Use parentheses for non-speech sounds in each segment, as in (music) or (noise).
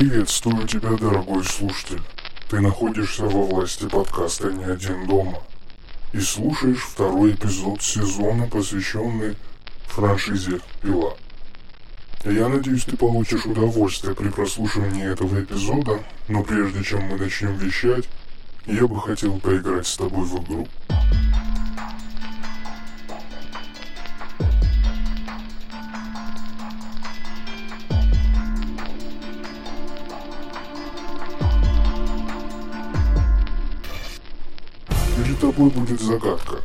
Приветствую тебя, дорогой слушатель. Ты находишься во власти подкаста «Не один дома» и слушаешь второй эпизод сезона, посвященный франшизе «Пила». Я надеюсь, ты получишь удовольствие при прослушивании этого эпизода, но прежде чем мы начнем вещать, я бы хотел поиграть с тобой в игру. Тобой будет загадка.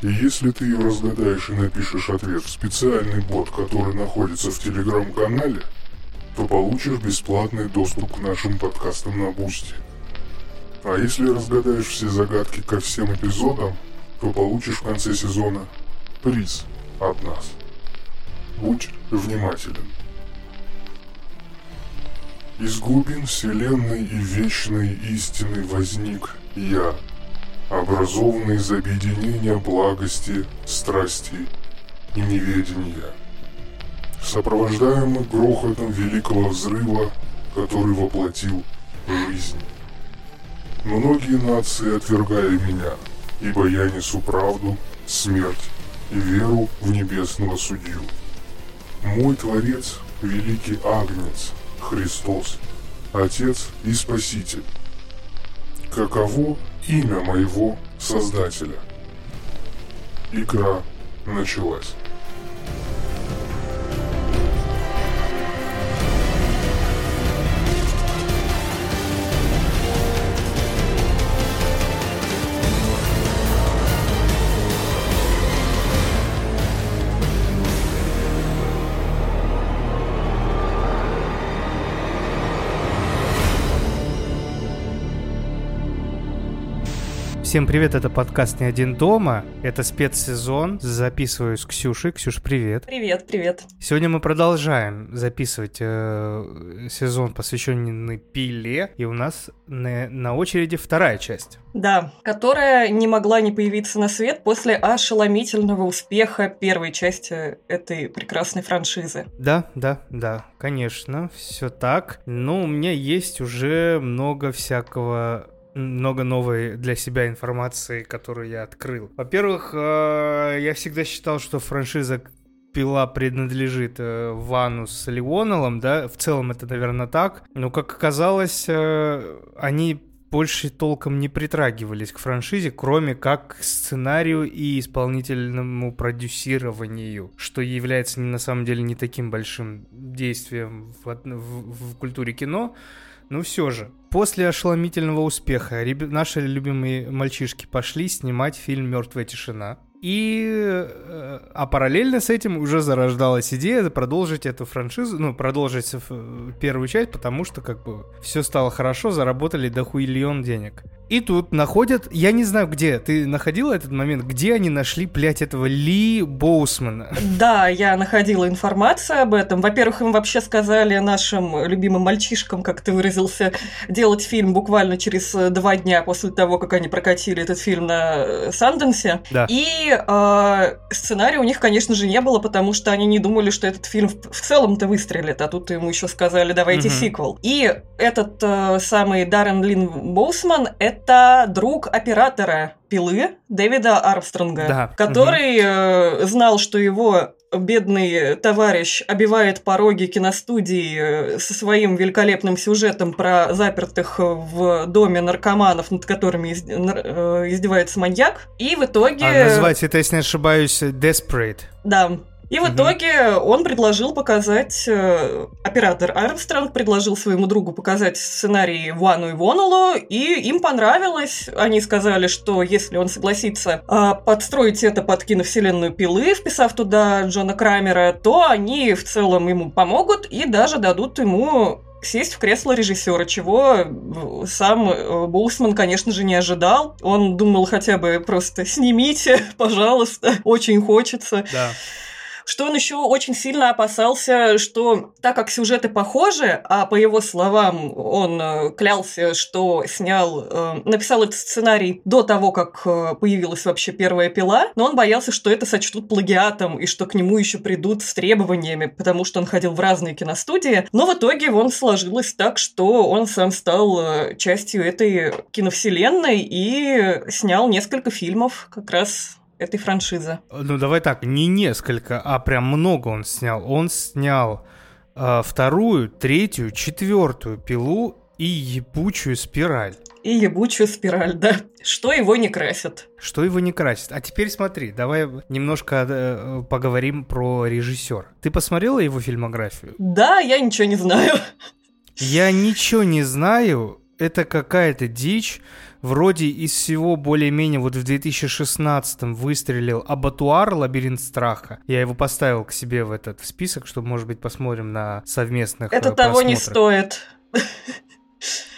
И если ты ее разгадаешь и напишешь ответ в специальный бот, который находится в телеграм-канале, то получишь бесплатный доступ к нашим подкастам на Boosty. А если разгадаешь все загадки ко всем эпизодам, то получишь в конце сезона приз от нас. Будь внимателен. Из глубин вселенной и вечной истины возник я, образованный из объединения благости, страсти и неведения, сопровождаемый грохотом великого взрыва, который воплотил жизнь. Многие нации отвергали меня, ибо я несу правду, смерть и веру в небесного судью. Мой Творец – великий Агнец, Христос, Отец и Спаситель. Каково имя моего Создателя? Игра началась. Всем привет, это подкаст «Не один дома». Это спецсезон. Записываю с Ксюшей. Ксюш, привет. Привет, привет. Сегодня мы продолжаем записывать э, сезон, посвященный пиле. И у нас на, на очереди вторая часть. Да, которая не могла не появиться на свет после ошеломительного успеха первой части этой прекрасной франшизы. Да, да, да, конечно, все так. Но у меня есть уже много всякого много новой для себя информации, которую я открыл. Во-первых, э, я всегда считал, что франшиза пила принадлежит э, Вану с Леонелом, да, в целом это, наверное, так, но, как оказалось, э, они больше толком не притрагивались к франшизе, кроме как к сценарию и исполнительному продюсированию, что является на самом деле не таким большим действием в, в, в культуре кино, но все же. После ошеломительного успеха наши любимые мальчишки пошли снимать фильм «Мертвая тишина». И, э, а параллельно с этим уже зарождалась идея продолжить эту франшизу, ну, продолжить первую часть, потому что, как бы, все стало хорошо, заработали дохуиллион денег. И тут находят, я не знаю где, ты находила этот момент, где они нашли, блядь, этого Ли Боусмана? Да, я находила информацию об этом. Во-первых, им вообще сказали нашим любимым мальчишкам, как ты выразился, делать фильм буквально через два дня после того, как они прокатили этот фильм на Санденсе. Да. И э, сценария у них, конечно же, не было, потому что они не думали, что этот фильм в, в целом-то выстрелит, а тут ему еще сказали, давайте угу. сиквел. И этот э, самый Даррен Лин Боусман — это друг оператора пилы Дэвида Армстронга, да. который угу. э, знал, что его бедный товарищ обивает пороги киностудии э, со своим великолепным сюжетом про запертых в доме наркоманов, над которыми э, издевается маньяк. И в итоге... А называется это, если не ошибаюсь, Desperate. Да, и в итоге он предложил показать, э, оператор Армстронг предложил своему другу показать сценарий Вану и Вонолу, и им понравилось. Они сказали, что если он согласится э, подстроить это под киновселенную Пилы, вписав туда Джона Крамера, то они в целом ему помогут и даже дадут ему сесть в кресло режиссера, чего сам э, Боусман, конечно же, не ожидал. Он думал хотя бы просто снимите, (laughs) пожалуйста, очень хочется. Да. Что он еще очень сильно опасался, что так как сюжеты похожи, а по его словам он э, клялся, что снял, э, написал этот сценарий до того, как э, появилась вообще первая пила, но он боялся, что это сочтут плагиатом и что к нему еще придут с требованиями, потому что он ходил в разные киностудии. Но в итоге он сложилось так, что он сам стал частью этой киновселенной и снял несколько фильмов как раз этой франшизы. Ну, давай так, не несколько, а прям много он снял. Он снял э, вторую, третью, четвертую пилу и ебучую спираль. И ебучую спираль, да. Что его не красит. Что его не красит. А теперь смотри, давай немножко э, поговорим про режиссера. Ты посмотрела его фильмографию? Да, я ничего не знаю. Я ничего не знаю. Это какая-то дичь вроде из всего более-менее вот в 2016-м выстрелил «Абатуар. Лабиринт страха». Я его поставил к себе в этот в список, чтобы, может быть, посмотрим на совместных Это э, того не стоит.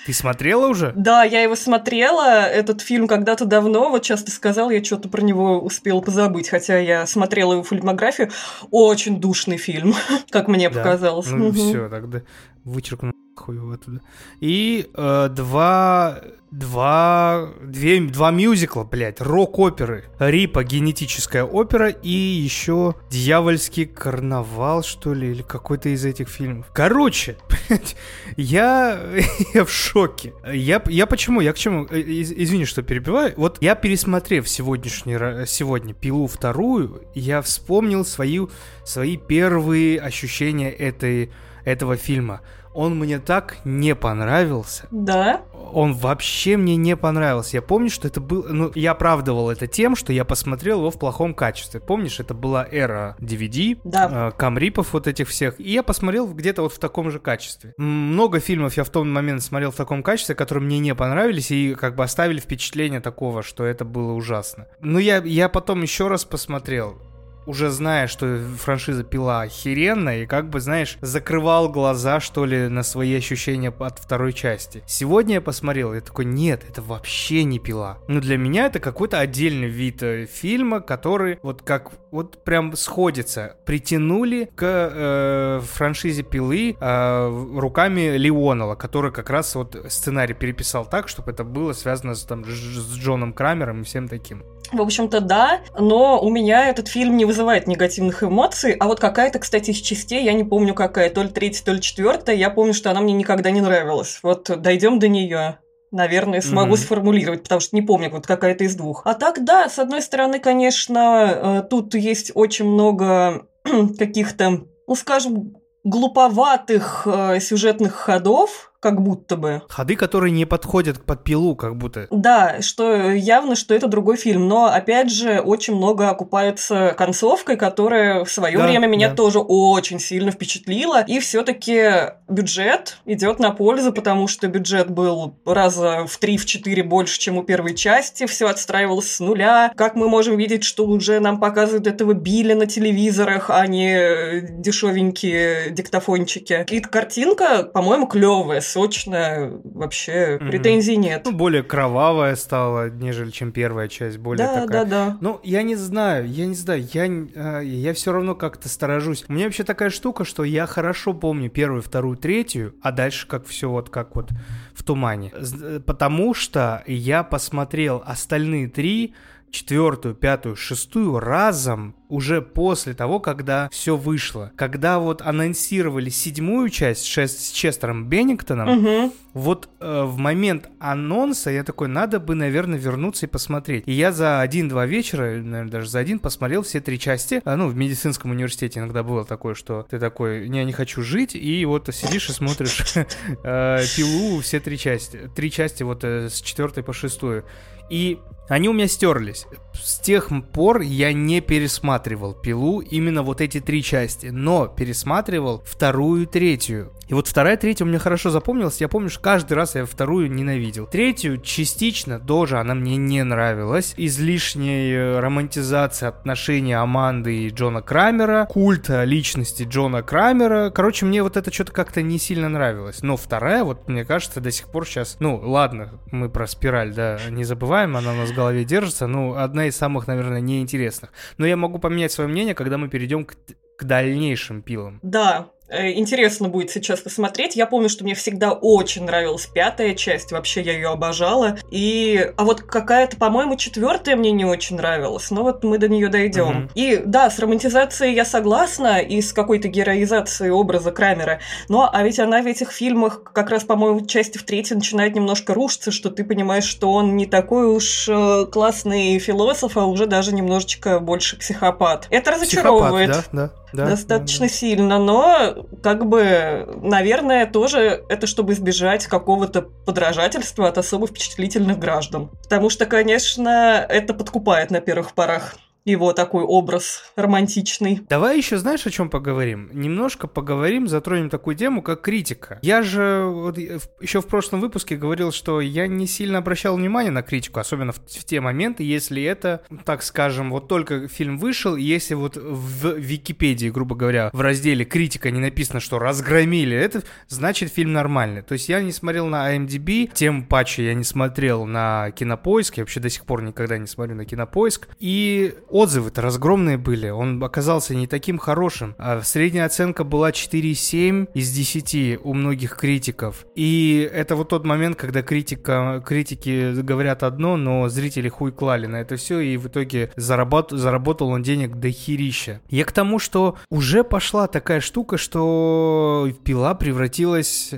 Ты смотрела уже? Да, я его смотрела. Этот фильм когда-то давно, вот сейчас ты сказал, я что-то про него успела позабыть, хотя я смотрела его фильмографию. Очень душный фильм, (laughs) как мне да? показалось. Ну угу. все, тогда вычеркну хуй его оттуда. И э, два два, две, два мюзикла, блядь, рок-оперы. Рипа, генетическая опера и еще Дьявольский карнавал, что ли, или какой-то из этих фильмов. Короче, (laughs) блядь, я, (laughs) я в шоке. Я, я почему, я к чему, э, из, извини, что перебиваю. Вот я пересмотрев сегодняшний, сегодня «Пилу вторую», я вспомнил свои, свои первые ощущения этой, этого фильма он мне так не понравился. Да? Он вообще мне не понравился. Я помню, что это был... Ну, я оправдывал это тем, что я посмотрел его в плохом качестве. Помнишь, это была эра DVD, да. э, камрипов вот этих всех. И я посмотрел где-то вот в таком же качестве. Много фильмов я в тот момент смотрел в таком качестве, которые мне не понравились и как бы оставили впечатление такого, что это было ужасно. Но я, я потом еще раз посмотрел уже зная, что франшиза Пила охеренная, и как бы, знаешь, закрывал глаза, что ли, на свои ощущения от второй части. Сегодня я посмотрел, я такой, нет, это вообще не Пила. Ну, для меня это какой-то отдельный вид э, фильма, который вот как, вот прям сходится. Притянули к э, франшизе Пилы э, руками Леонова, который как раз вот сценарий переписал так, чтобы это было связано с, там, с Джоном Крамером и всем таким. В общем-то, да, но у меня этот фильм не вызывает негативных эмоций, а вот какая-то, кстати, из частей, я не помню какая, то ли третья, то ли четвертая, я помню, что она мне никогда не нравилась. Вот дойдем до нее наверное, смогу mm-hmm. сформулировать, потому что не помню, вот какая-то из двух. А так, да, с одной стороны, конечно, э, тут есть очень много (clears throat) каких-то, ну, скажем, глуповатых э, сюжетных ходов, как будто бы. Ходы, которые не подходят к подпилу, как будто. Да, что явно, что это другой фильм. Но, опять же, очень много окупается концовкой, которая в свое да, время меня да. тоже очень сильно впечатлила. И все-таки бюджет идет на пользу, потому что бюджет был раза в 3-4 больше, чем у первой части. Все отстраивалось с нуля. Как мы можем видеть, что уже нам показывают этого Билли на телевизорах, а не дешевенькие диктофончики. И картинка, по-моему, клевая, сочная, вообще mm-hmm. претензий нет. Ну, более кровавая стала, нежели чем первая часть, более да, такая. Да, да, Ну, я не знаю, я не знаю, я, а, я все равно как-то сторожусь. У меня вообще такая штука, что я хорошо помню первую, вторую, третью, а дальше как все вот как вот в тумане. Э, потому что я посмотрел остальные три, четвертую, пятую, шестую разом уже после того, когда все вышло. Когда вот анонсировали седьмую часть с Честером Беннингтоном, угу. вот э, в момент анонса я такой, надо бы, наверное, вернуться и посмотреть. И я за один-два вечера, наверное, даже за один посмотрел все три части. А, ну, в медицинском университете иногда было такое, что ты такой, не, я не хочу жить, и вот сидишь и смотришь (laughs) э, пилу все три части. Три части вот э, с четвертой по шестую. И они у меня стерлись. С тех пор я не пересматривал пилу именно вот эти три части, но пересматривал вторую и третью. И вот вторая, третья у меня хорошо запомнилась. Я помню, что каждый раз я вторую ненавидел. Третью частично тоже она мне не нравилась. Излишняя романтизация отношений Аманды и Джона Крамера, культа личности Джона Крамера. Короче, мне вот это что-то как-то не сильно нравилось. Но вторая, вот мне кажется, до сих пор сейчас... Ну, ладно, мы про спираль, да, не забываем, она у нас голове держится. Ну, одна из самых, наверное, неинтересных. Но я могу поменять свое мнение, когда мы перейдем к к дальнейшим пилам. Да, интересно будет сейчас посмотреть. Я помню, что мне всегда очень нравилась пятая часть, вообще я ее обожала. И, а вот какая-то, по-моему, четвертая мне не очень нравилась, но вот мы до нее дойдем. Mm-hmm. И да, с романтизацией я согласна и с какой-то героизацией образа Крамера. Но а ведь она в этих фильмах как раз, по-моему, части в третьей начинает немножко рушиться, что ты понимаешь, что он не такой уж э, классный философ, а уже даже немножечко больше психопат. Это разочаровывает. Психопат, да, да да, достаточно да. сильно, но как бы, наверное, тоже это чтобы избежать какого-то подражательства от особо впечатлительных граждан. Потому что, конечно, это подкупает на первых порах его такой образ романтичный. Давай еще знаешь, о чем поговорим? Немножко поговорим, затронем такую тему, как критика. Я же вот, еще в прошлом выпуске говорил, что я не сильно обращал внимание на критику, особенно в, в те моменты, если это, так скажем, вот только фильм вышел, если вот в Википедии, грубо говоря, в разделе критика не написано, что разгромили это, значит фильм нормальный. То есть я не смотрел на IMDb, тем паче я не смотрел на Кинопоиск, я вообще до сих пор никогда не смотрю на Кинопоиск, и отзывы-то разгромные были. Он оказался не таким хорошим. А средняя оценка была 4,7 из 10 у многих критиков. И это вот тот момент, когда критика, критики говорят одно, но зрители хуй клали на это все, и в итоге заработ, заработал он денег до херища. Я к тому, что уже пошла такая штука, что пила превратилась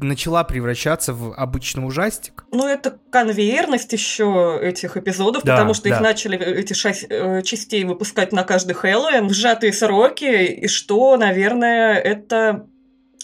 начала превращаться в обычный ужастик. Ну, это конвейерность еще этих эпизодов, да, потому что да. их начали, эти шесть э, частей выпускать на каждый Хэллоуин в сжатые сроки, и что, наверное, это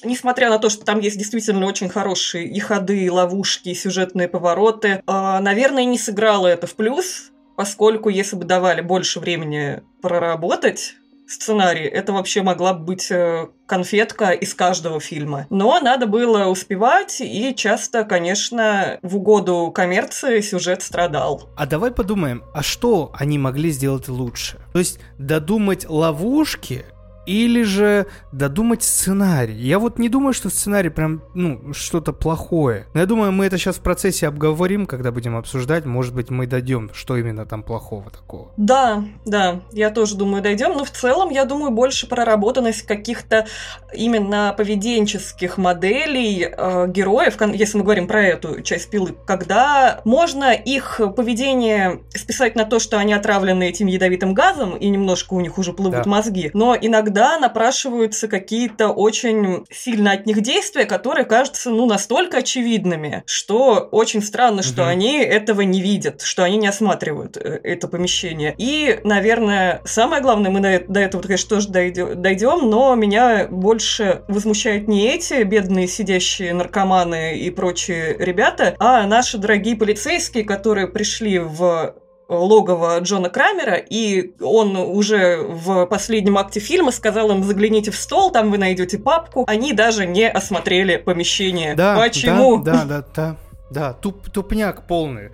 Несмотря на то, что там есть действительно очень хорошие и ходы, и ловушки, и сюжетные повороты, э, наверное, не сыграло это в плюс, поскольку если бы давали больше времени проработать, сценарий. Это вообще могла быть э, конфетка из каждого фильма. Но надо было успевать, и часто, конечно, в угоду коммерции сюжет страдал. А давай подумаем, а что они могли сделать лучше? То есть додумать ловушки, или же додумать сценарий. Я вот не думаю, что сценарий прям, ну, что-то плохое. Но я думаю, мы это сейчас в процессе обговорим, когда будем обсуждать. Может быть, мы дойдем, что именно там плохого такого. Да, да, я тоже думаю, дойдем. Но в целом, я думаю, больше проработанность каких-то именно поведенческих моделей э, героев, если мы говорим про эту часть пилы, когда можно их поведение списать на то, что они отравлены этим ядовитым газом, и немножко у них уже плывут да. мозги, но иногда иногда напрашиваются какие-то очень сильно от них действия, которые кажутся, ну, настолько очевидными, что очень странно, что угу. они этого не видят, что они не осматривают э, это помещение. И, наверное, самое главное, мы до этого, конечно, тоже дойдем, но меня больше возмущают не эти бедные сидящие наркоманы и прочие ребята, а наши дорогие полицейские, которые пришли в логово Джона Крамера, и он уже в последнем акте фильма сказал им, загляните в стол, там вы найдете папку. Они даже не осмотрели помещение. Да, Почему? Да, да, да, да. Да, туп, тупняк полный.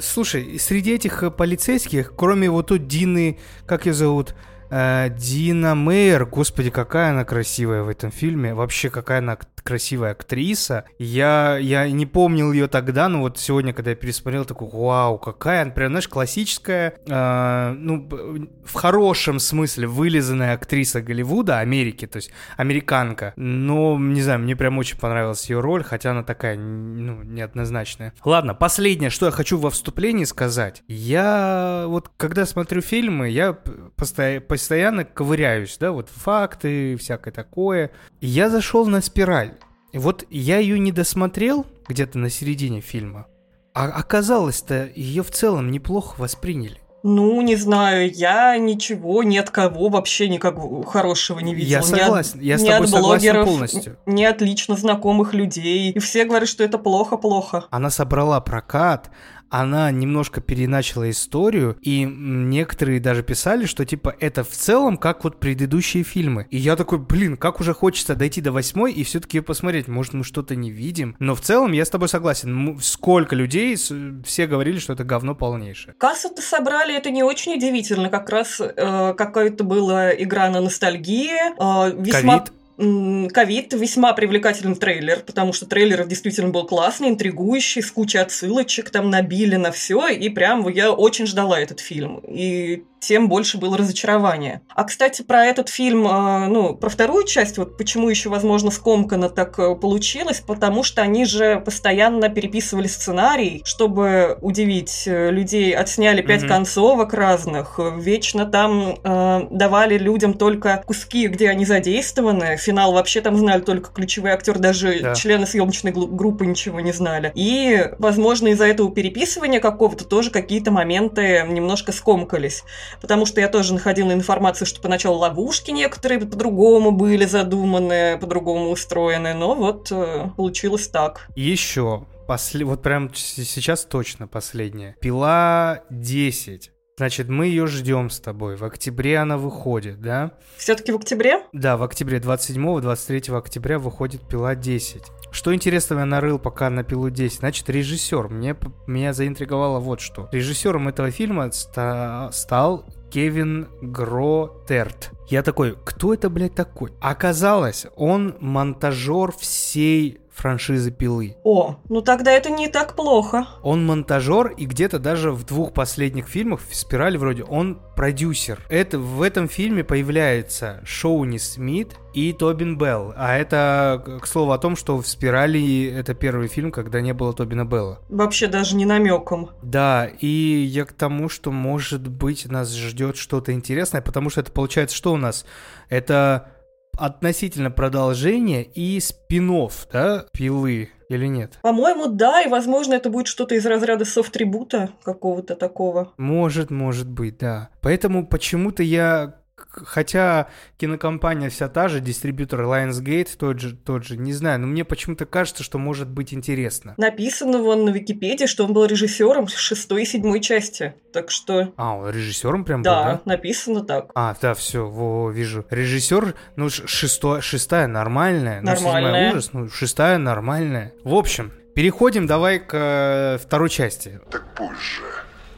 Слушай, среди этих полицейских, кроме вот тут Дины, как ее зовут, Дина Мейер, господи, какая она красивая в этом фильме. Вообще, какая она красивая актриса. Я, я не помнил ее тогда, но вот сегодня, когда я пересмотрел, такой, вау, какая она, прям, знаешь, классическая, э, ну, в хорошем смысле вылизанная актриса Голливуда, Америки, то есть американка. Но, не знаю, мне прям очень понравилась ее роль, хотя она такая, ну, неоднозначная. Ладно, последнее, что я хочу во вступлении сказать. Я вот, когда смотрю фильмы, я постоянно, постоянно ковыряюсь, да, вот факты, всякое такое. я зашел на спираль. И вот я ее не досмотрел где-то на середине фильма, а оказалось-то ее в целом неплохо восприняли. Ну, не знаю, я ничего, ни от кого вообще никак хорошего не видел. Я согласен, ни от, я с тобой от блогеров, полностью. Ни от лично знакомых людей. И все говорят, что это плохо-плохо. Она собрала прокат, она немножко переначала историю, и некоторые даже писали, что типа это в целом как вот предыдущие фильмы. И я такой, блин, как уже хочется дойти до восьмой и все-таки посмотреть, может мы что-то не видим. Но в целом я с тобой согласен. Сколько людей, все говорили, что это говно полнейшее. Кассу-то собрали, это не очень удивительно. Как раз э, какая-то была игра на ностальгии. Э, весьма... COVID ковид весьма привлекательный трейлер, потому что трейлер действительно был классный, интригующий, с кучей отсылочек там набили на все, и прям я очень ждала этот фильм. И тем больше было разочарование. А, кстати, про этот фильм, а, ну, про вторую часть, вот почему еще, возможно, скомканно так э, получилось, потому что они же постоянно переписывали сценарий, чтобы удивить э, людей, отсняли пять mm-hmm. концовок разных, вечно там э, давали людям только куски, где они задействованы, финал вообще там знали только ключевые актеры, даже да. члены съемочной группы ничего не знали. И, возможно, из-за этого переписывания какого-то тоже какие-то моменты немножко скомкались потому что я тоже находила информацию, что поначалу ловушки некоторые по-другому были задуманы, по-другому устроены, но вот э, получилось так. Еще, после... вот прям сейчас точно последняя. Пила 10. Значит, мы ее ждем с тобой. В октябре она выходит, да? Все-таки в октябре? Да, в октябре 27-23 октября выходит пила 10. Что интересного я нарыл пока на пилу 10? Значит, режиссер. Мне, меня заинтриговало вот что. Режиссером этого фильма ста, стал Кевин Гротерт. Я такой, кто это, блядь, такой? Оказалось, он монтажер всей франшизы Пилы. О, ну тогда это не так плохо. Он монтажер, и где-то даже в двух последних фильмах, в «Спирали» вроде, он продюсер. Это, в этом фильме появляется Шоуни Смит и Тобин Белл. А это, к слову, о том, что в «Спирали» это первый фильм, когда не было Тобина Белла. Вообще даже не намеком. Да, и я к тому, что, может быть, нас ждет что-то интересное, потому что это получается, что у нас? Это относительно продолжения и спинов, да, пилы или нет? По-моему, да, и, возможно, это будет что-то из разряда софт-трибута какого-то такого. Может, может быть, да. Поэтому почему-то я хотя кинокомпания вся та же, дистрибьютор Lionsgate тот же, тот же, не знаю, но мне почему-то кажется, что может быть интересно. Написано вон на Википедии, что он был режиссером шестой и седьмой части, так что... А, он режиссером прям да, был, да? написано так. А, да, все, во, вижу. Режиссер, ну, шесто, шестая нормальная, нормальная. ну, седьмая ужас, ну, шестая нормальная. В общем, переходим давай к э, второй части. Так пусть же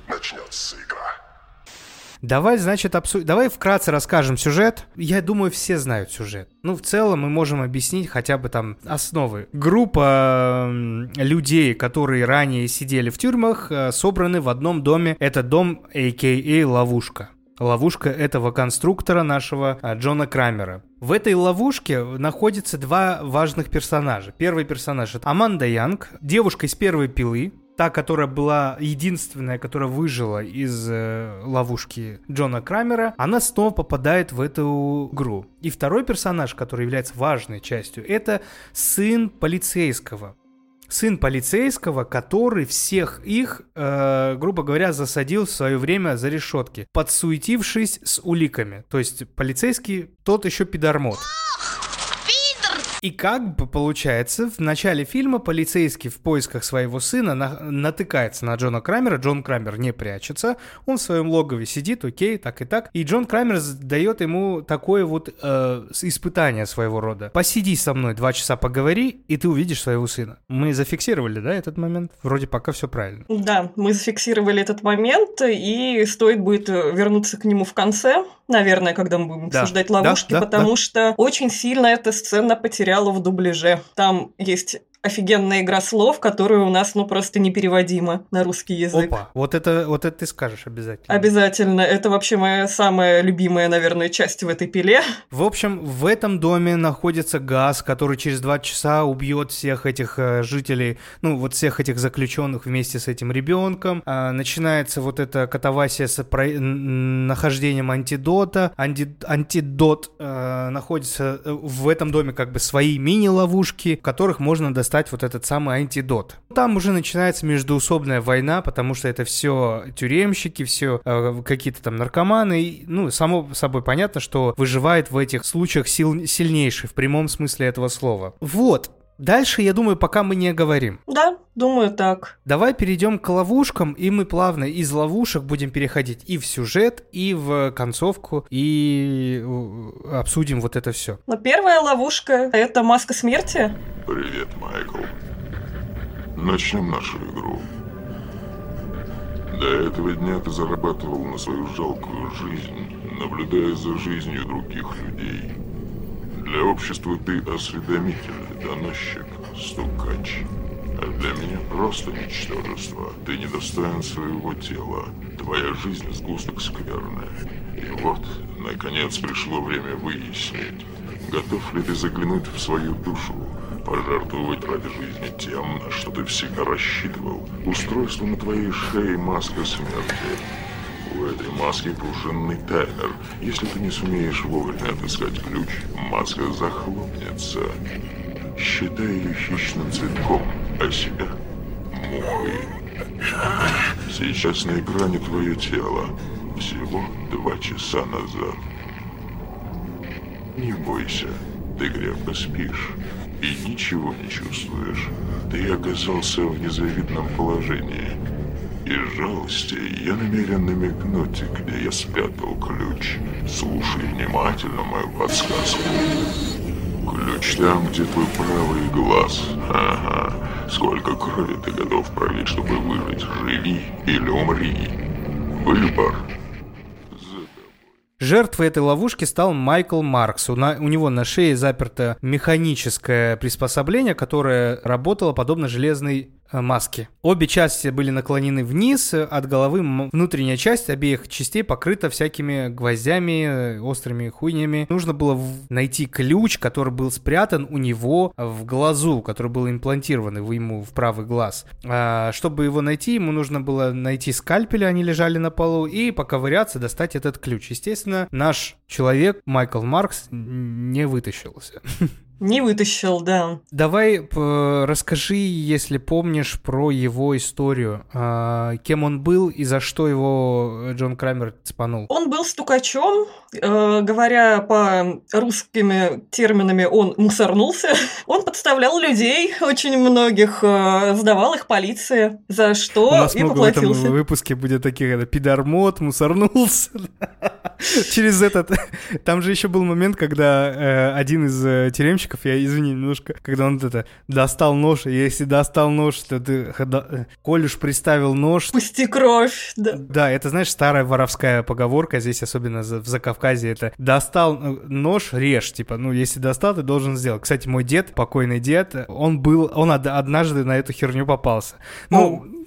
начнется игра. Давай, значит, обсудим. Давай вкратце расскажем сюжет. Я думаю, все знают сюжет. Ну, в целом мы можем объяснить хотя бы там основы. Группа людей, которые ранее сидели в тюрьмах, э, собраны в одном доме. Это дом, а.к.а. ловушка ловушка этого конструктора нашего э, Джона Крамера. В этой ловушке находятся два важных персонажа. Первый персонаж это Аманда Янг, девушка из первой пилы, та, которая была единственная, которая выжила из э, ловушки Джона Крамера, она снова попадает в эту игру. И второй персонаж, который является важной частью, это сын полицейского. Сын полицейского, который всех их, э, грубо говоря, засадил в свое время за решетки, подсуетившись с уликами. То есть полицейский тот еще пидормот. И как бы получается, в начале фильма полицейский в поисках своего сына на натыкается на Джона Крамера, Джон Крамер не прячется, он в своем логове сидит, окей, так и так, и Джон Крамер дает ему такое вот э, испытание своего рода. Посиди со мной два часа поговори, и ты увидишь своего сына. Мы зафиксировали, да, этот момент? Вроде пока все правильно. Да, мы зафиксировали этот момент, и стоит будет вернуться к нему в конце, наверное, когда мы будем да. обсуждать ловушки, да, да, потому да. что очень сильно эта сцена потеряла в дубляже. Там есть офигенная игра слов, которая у нас, ну, просто непереводима на русский язык. Опа, вот это, вот это ты скажешь обязательно. Обязательно. Это вообще моя самая любимая, наверное, часть в этой пиле. В общем, в этом доме находится газ, который через два часа убьет всех этих э, жителей, ну, вот всех этих заключенных вместе с этим ребенком. А, начинается вот эта катавасия с про... нахождением антидота. Анти... Антидот э, находится э, в этом доме как бы свои мини-ловушки, в которых можно достать достать вот этот самый антидот. Там уже начинается междуусобная война, потому что это все тюремщики, все э, какие-то там наркоманы. И, ну, само собой понятно, что выживает в этих случаях сил, сильнейший, в прямом смысле этого слова. Вот, Дальше, я думаю, пока мы не говорим. Да, думаю так. Давай перейдем к ловушкам, и мы плавно из ловушек будем переходить и в сюжет, и в концовку, и э, обсудим вот это все. Но первая ловушка — это маска смерти. Привет, Майкл. Начнем нашу игру. До этого дня ты зарабатывал на свою жалкую жизнь, наблюдая за жизнью других людей. Для общества ты осведомительный доносчик, стукач. А для меня просто ничтожество. Ты недостоин своего тела. Твоя жизнь сгусток скверная. И вот, наконец, пришло время выяснить, готов ли ты заглянуть в свою душу, пожертвовать ради жизни тем, на что ты всегда рассчитывал. Устройство на твоей шее маска смерти. У этой маски пружинный таймер. Если ты не сумеешь вовремя отыскать ключ, маска захлопнется. Считай ее хищным цветком, а себя мухой. Сейчас на экране твое тело. Всего два часа назад. Не бойся, ты крепко спишь и ничего не чувствуешь. Ты оказался в незавидном положении. Из жалости я намерен намекнуть, где я спрятал ключ. Слушай внимательно мою подсказку. Ключ там, где твой правый глаз. Ага. Сколько крови ты готов пролить, чтобы выжить? Живи или умри. Выбор Жертвой этой ловушки стал Майкл Маркс. У, на, у него на шее заперто механическое приспособление, которое работало подобно железной маски. Обе части были наклонены вниз от головы. Внутренняя часть обеих частей покрыта всякими гвоздями, э, острыми хуйнями. Нужно было найти ключ, который был спрятан у него в глазу, который был имплантирован ему в правый глаз. А, чтобы его найти, ему нужно было найти скальпели, они лежали на полу, и поковыряться, достать этот ключ. Естественно, наш человек, Майкл Маркс, не вытащился. (laughs) Не вытащил, да. Давай э, расскажи, если помнишь, про его историю. Э, кем он был и за что его Джон Крамер цепанул? Он был стукачом. Э, говоря по русскими терминами, он мусорнулся. (laughs) Он подставлял людей, очень многих, э, сдавал их полиции, за что У нас и много поплатился. в этом выпуске будет таких, это, пидормот, мусорнулся. (laughs) Через этот... Там же еще был момент, когда э, один из э, тюремщиков мальчиков, я извини немножко, когда он это достал нож, и если достал нож, то ты, э, коль уж приставил нож... Пусти кровь, да. Да, это, знаешь, старая воровская поговорка, здесь особенно в Закавказье, это достал э, нож, режь, типа, ну, если достал, ты должен сделать. Кстати, мой дед, покойный дед, он был, он однажды на эту херню попался. Ну,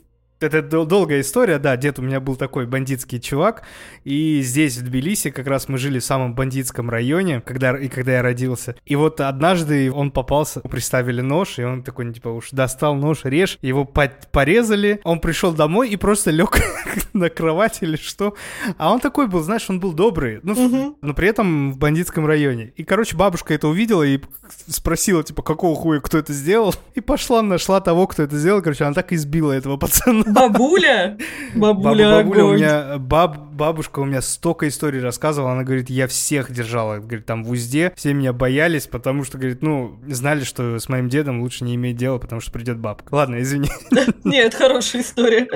это долгая история, да, дед у меня был такой бандитский чувак, и здесь, в Тбилиси, как раз мы жили в самом бандитском районе, когда, и когда я родился. И вот однажды он попался, приставили нож, и он такой, типа, уж достал нож, режь, его порезали, он пришел домой и просто лег (laughs) на кровать или что. А он такой был, знаешь, он был добрый, ну, угу. но при этом в бандитском районе. И, короче, бабушка это увидела и спросила, типа, какого хуя, кто это сделал, и пошла, нашла того, кто это сделал, короче, она так избила этого пацана. Бабуля? Бабуля, Бабуля у меня, баб, бабушка у меня столько историй рассказывала, она говорит, я всех держала, говорит, там в узде, все меня боялись, потому что, говорит, ну, знали, что с моим дедом лучше не иметь дела, потому что придет бабка. Ладно, извини. (laughs) Нет, хорошая история.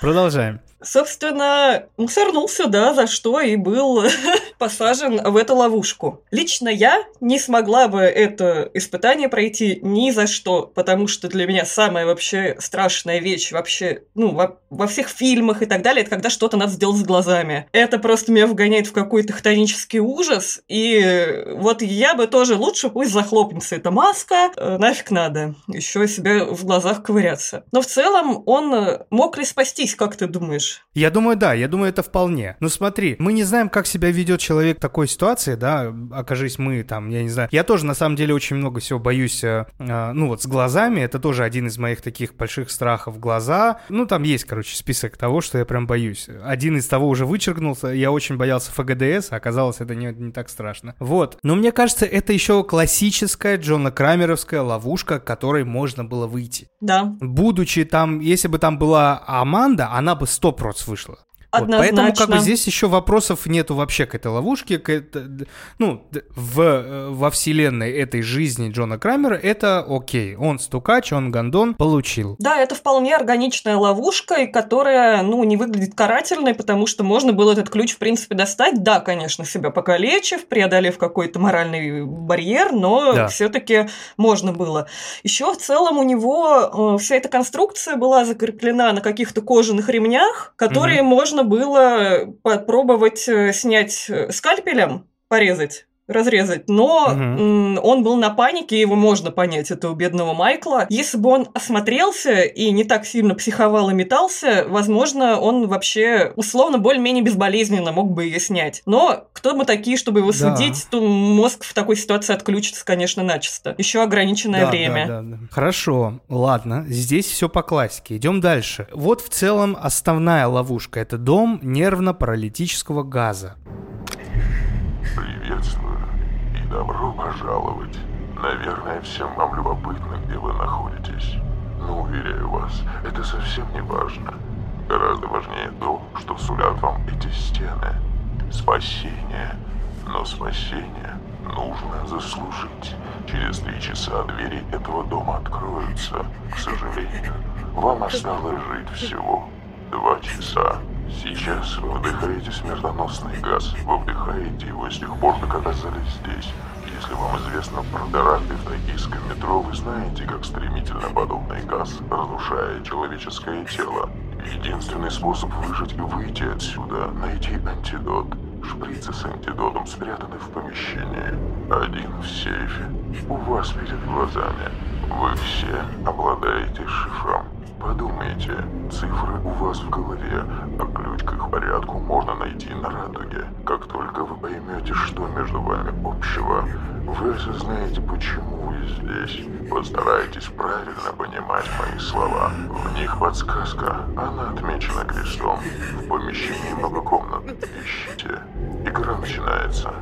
Продолжаем. Собственно, мусорнулся, да, за что и был (laughs) посажен в эту ловушку. Лично я не смогла бы это испытание пройти ни за что, потому что для меня самая вообще страшная вещь вообще, ну, во, во всех фильмах и так далее, это когда что-то надо сделать с глазами. Это просто меня вгоняет в какой-то хтонический ужас, и вот я бы тоже лучше пусть захлопнется эта маска, э, нафиг надо, еще себя в глазах ковыряться. Но в целом он мог ли спастись, как ты думаешь? Думаешь? Я думаю, да, я думаю, это вполне. Ну смотри, мы не знаем, как себя ведет человек в такой ситуации, да, окажись мы там, я не знаю. Я тоже, на самом деле, очень много всего боюсь, э, э, ну вот с глазами, это тоже один из моих таких больших страхов, глаза. Ну там есть, короче, список того, что я прям боюсь. Один из того уже вычеркнулся, я очень боялся ФГДС, а оказалось, это не, не так страшно. Вот. Но мне кажется, это еще классическая Джона Крамеровская ловушка, к которой можно было выйти. Да. Будучи там, если бы там была Аманда, она бы сто процентов вышла. Однозначно. Вот, поэтому как бы здесь еще вопросов нету вообще к этой ловушке. К это, ну, в, э, во вселенной этой жизни Джона Крамера это окей. Он стукач, он гондон, получил. Да, это вполне органичная ловушка, которая, ну, не выглядит карательной, потому что можно было этот ключ, в принципе, достать. Да, конечно, себя покалечив, преодолев какой-то моральный барьер, но да. все-таки можно было. Еще в целом у него э, вся эта конструкция была закреплена на каких-то кожаных ремнях, которые угу. можно было попробовать э, снять э, скальпелем, порезать разрезать, но угу. он был на панике, его можно понять, это у бедного Майкла. Если бы он осмотрелся и не так сильно психовал и метался, возможно, он вообще условно более-менее безболезненно мог бы ее снять. Но кто мы такие, чтобы его да. судить, то мозг в такой ситуации отключится, конечно, начисто. Еще ограниченное да, время. Да, да, да. Хорошо, ладно, здесь все по классике. Идем дальше. Вот в целом основная ловушка. Это дом нервно-паралитического газа. Приветствую и добро пожаловать. Наверное, всем вам любопытно, где вы находитесь. Но уверяю вас, это совсем не важно. Гораздо важнее то, что сулят вам эти стены. Спасение. Но спасение нужно заслужить. Через три часа двери этого дома откроются. К сожалению, вам осталось жить всего два часа. Сейчас вы вдыхаете смертоносный газ. Вы вдыхаете его с тех пор, как оказались здесь. Если вам известно про теракты в токийском метро, вы знаете, как стремительно подобный газ разрушает человеческое тело. Единственный способ выжить и выйти отсюда – найти антидот. Шприцы с антидотом спрятаны в помещении. Один в сейфе. У вас перед глазами. Вы все обладаете шифром. Подумайте, цифры у вас в голове, а ключ к их порядку можно найти на радуге. Как только вы поймете, что между вами общего, вы осознаете, почему вы здесь. Постарайтесь правильно понимать мои слова. В них подсказка, она отмечена крестом. В помещении много комнат. Ищите. Игра начинается.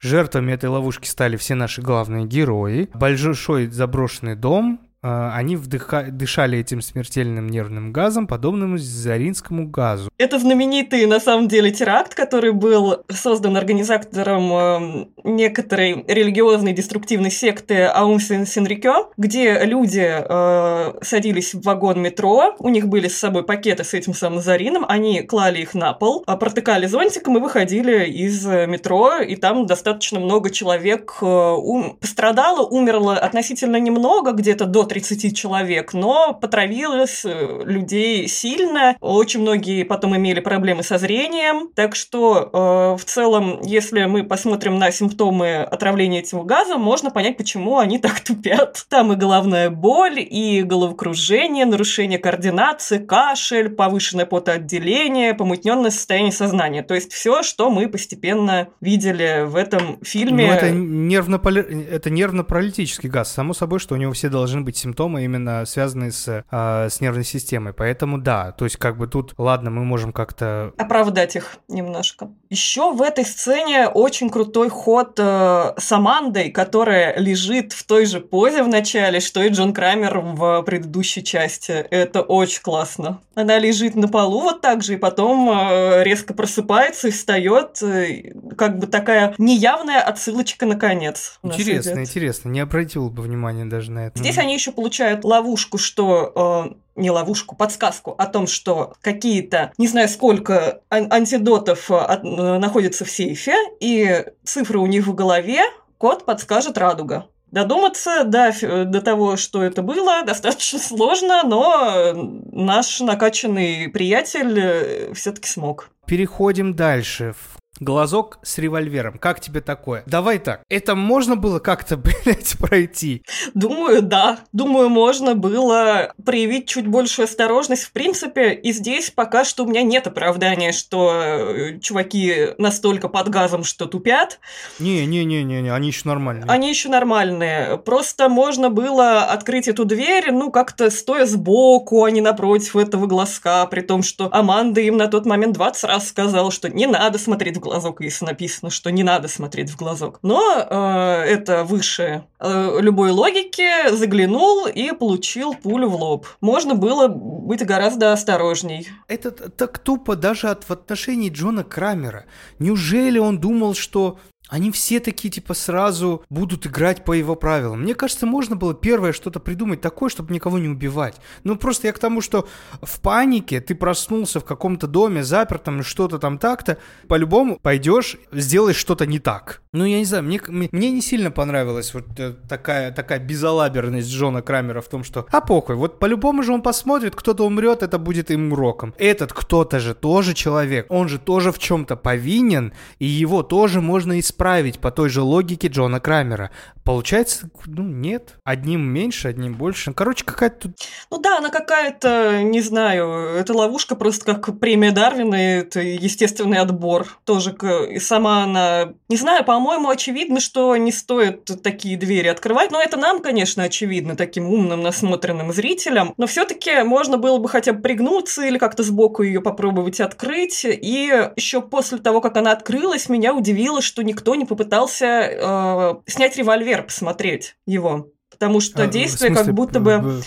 Жертвами этой ловушки стали все наши главные герои. Большой заброшенный дом, они вдыха... дышали этим смертельным нервным газом, подобным заринскому газу. Это знаменитый, на самом деле, теракт, который был создан организатором э, некоторой религиозной деструктивной секты Аум Синрикё, где люди э, садились в вагон метро, у них были с собой пакеты с этим самым зарином, они клали их на пол, а протыкали зонтиком и выходили из метро, и там достаточно много человек э, ум... пострадало, умерло относительно немного, где-то до 30 человек, но потравилось э, людей сильно. Очень многие потом имели проблемы со зрением. Так что э, в целом, если мы посмотрим на симптомы отравления этим газом, можно понять, почему они так тупят. Там и головная боль, и головокружение, нарушение координации, кашель, повышенное потоотделение, помутненное состояние сознания. То есть все, что мы постепенно видели в этом фильме. Ну, это нервно это нервно-паралитический газ. Само собой, что у него все должны быть симптомы именно связанные с, э, с нервной системой. Поэтому да, то есть как бы тут, ладно, мы можем как-то... Оправдать их немножко. Еще в этой сцене очень крутой ход э, с Амандой, которая лежит в той же позе в начале, что и Джон Крамер в предыдущей части. Это очень классно. Она лежит на полу вот так же, и потом э, резко просыпается и встает. Э, как бы такая неявная отсылочка на конец. Интересно, интересно. Не обратил бы внимания даже на это. Здесь они еще получают ловушку, что э, не ловушку, подсказку о том, что какие-то, не знаю сколько ан- антидотов э, от, э, находятся в сейфе, и цифры у них в голове, код подскажет радуга. Додуматься до, до того, что это было, (laughs) достаточно сложно, но наш накачанный приятель э, все-таки смог. Переходим дальше. Глазок с револьвером. Как тебе такое? Давай так. Это можно было как-то, (laughs) блядь, пройти? Думаю, да. Думаю, можно было проявить чуть большую осторожность. В принципе, и здесь пока что у меня нет оправдания, что э, чуваки настолько под газом, что тупят. Не-не-не-не, не, они еще нормальные. Они еще нормальные. Просто можно было открыть эту дверь, ну, как-то стоя сбоку, а не напротив этого глазка, при том, что Аманда им на тот момент 20 раз сказала, что не надо смотреть в глазок, если написано, что не надо смотреть в глазок. Но э, это выше э, любой логики, заглянул и получил пулю в лоб. Можно было быть гораздо осторожней. Это так тупо даже от, в отношении Джона Крамера. Неужели он думал, что они все такие, типа, сразу будут играть по его правилам. Мне кажется, можно было первое что-то придумать такое, чтобы никого не убивать. Ну, просто я к тому, что в панике ты проснулся в каком-то доме, запертом, что-то там так-то, по-любому пойдешь, сделаешь что-то не так. Ну, я не знаю, мне, мне не сильно понравилась вот э, такая, такая безалаберность Джона Крамера в том, что, а похуй, вот по-любому же он посмотрит, кто-то умрет, это будет им уроком. Этот кто-то же тоже человек, он же тоже в чем-то повинен, и его тоже можно исправить исправить по той же логике Джона Крамера. Получается, ну, нет. Одним меньше, одним больше. Короче, какая-то тут... Ну да, она какая-то, не знаю, это ловушка просто как премия Дарвина, это естественный отбор. Тоже и сама она... Не знаю, по-моему, очевидно, что не стоит такие двери открывать. Но это нам, конечно, очевидно, таким умным, насмотренным зрителям. Но все таки можно было бы хотя бы пригнуться или как-то сбоку ее попробовать открыть. И еще после того, как она открылась, меня удивило, что никто не попытался э, снять револьвер револьвер посмотреть его. Потому что а, действие как будто бы...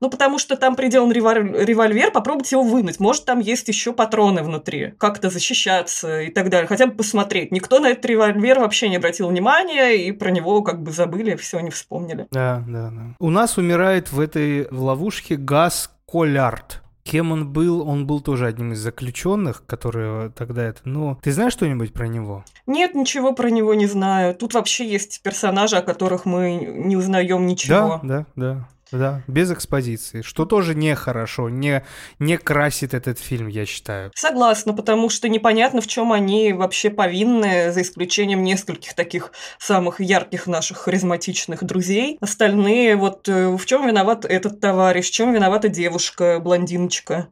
Ну, потому что там приделан револьвер, попробуйте его вынуть. Может, там есть еще патроны внутри, как-то защищаться и так далее. Хотя бы посмотреть. Никто на этот револьвер вообще не обратил внимания, и про него как бы забыли, все не вспомнили. Да, да, да. У нас умирает в этой ловушке Газ Колярд. Кем он был? Он был тоже одним из заключенных, которые тогда это... Ну, ты знаешь что-нибудь про него? Нет, ничего про него не знаю. Тут вообще есть персонажи, о которых мы не узнаем ничего. Да, да, да. Да, без экспозиции, что тоже нехорошо, не, не красит этот фильм, я считаю. Согласна, потому что непонятно, в чем они вообще повинны, за исключением нескольких таких самых ярких наших харизматичных друзей. Остальные, вот э, в чем виноват этот товарищ, в чем виновата девушка, блондиночка,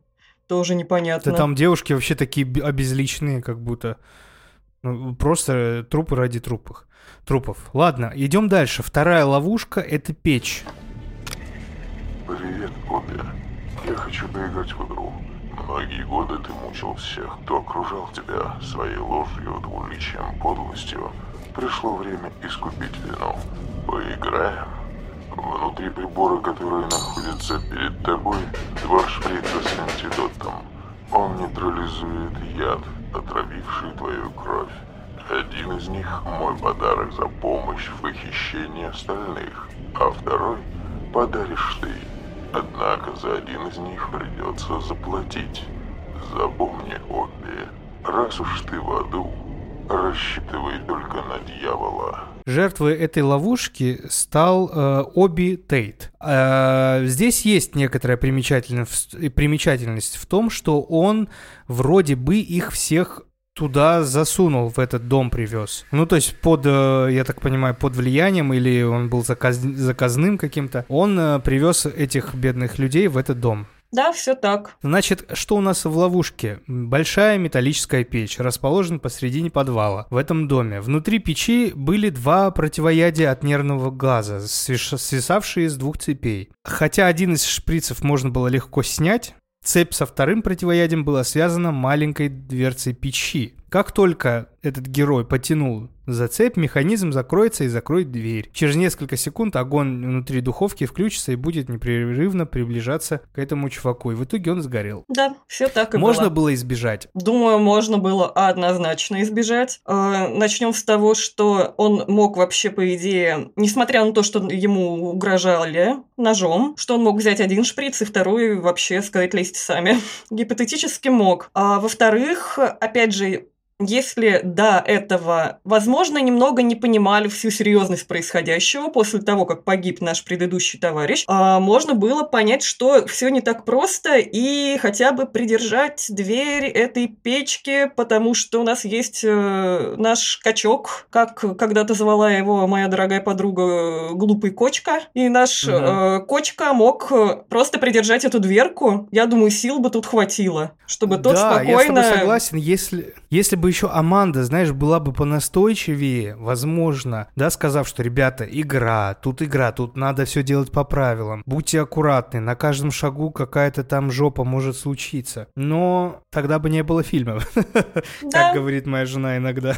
тоже непонятно. Да там девушки вообще такие обезличенные, как будто. Ну, просто трупы ради трупов. Трупов. Ладно, идем дальше. Вторая ловушка — это печь. Привет, Бобби. Я хочу поиграть в игру. Многие годы ты мучил всех, кто окружал тебя своей ложью, двуличием, подлостью. Пришло время искупить вину. Поиграем. Внутри прибора, который находится перед тобой, два шприца с антидотом. Он нейтрализует яд, отравивший твою кровь. Один из них – мой подарок за помощь в похищении остальных, а второй подаришь ты. Однако за один из них придется заплатить. Запомни, Обби, раз уж ты в аду, рассчитывай только на дьявола. Жертвой этой ловушки стал э, Оби Тейт. Э, здесь есть некоторая примечательность, примечательность в том, что он вроде бы их всех туда засунул, в этот дом привез. Ну, то есть под, э, я так понимаю, под влиянием или он был заказ, заказным каким-то, он э, привез этих бедных людей в этот дом. Да, все так. Значит, что у нас в ловушке? Большая металлическая печь, расположена посредине подвала. В этом доме. Внутри печи были два противоядия от нервного газа, свисавшие из двух цепей. Хотя один из шприцев можно было легко снять, Цепь со вторым противоядием была связана маленькой дверцей печи. Как только этот герой потянул за цепь, механизм закроется и закроет дверь. Через несколько секунд огонь внутри духовки включится и будет непрерывно приближаться к этому чуваку. И в итоге он сгорел. Да, все так и Можно было. было избежать? Думаю, можно было однозначно избежать. Э, начнем с того, что он мог вообще, по идее, несмотря на то, что ему угрожали ножом, что он мог взять один шприц и второй вообще сказать лезьте сами. (laughs) Гипотетически мог. А во-вторых, опять же, если до этого, возможно, немного не понимали всю серьезность происходящего после того, как погиб наш предыдущий товарищ, а можно было понять, что все не так просто и хотя бы придержать дверь этой печки, потому что у нас есть э, наш качок, как когда-то звала его моя дорогая подруга глупый кочка, и наш угу. э, кочка мог просто придержать эту дверку. Я думаю, сил бы тут хватило, чтобы тот да, спокойно. Я с тобой согласен, если если бы еще Аманда, знаешь, была бы понастойчивее, возможно, да, сказав, что, ребята, игра, тут игра, тут надо все делать по правилам, будьте аккуратны, на каждом шагу какая-то там жопа может случиться. Но тогда бы не было фильма, (laughs) как говорит моя жена иногда.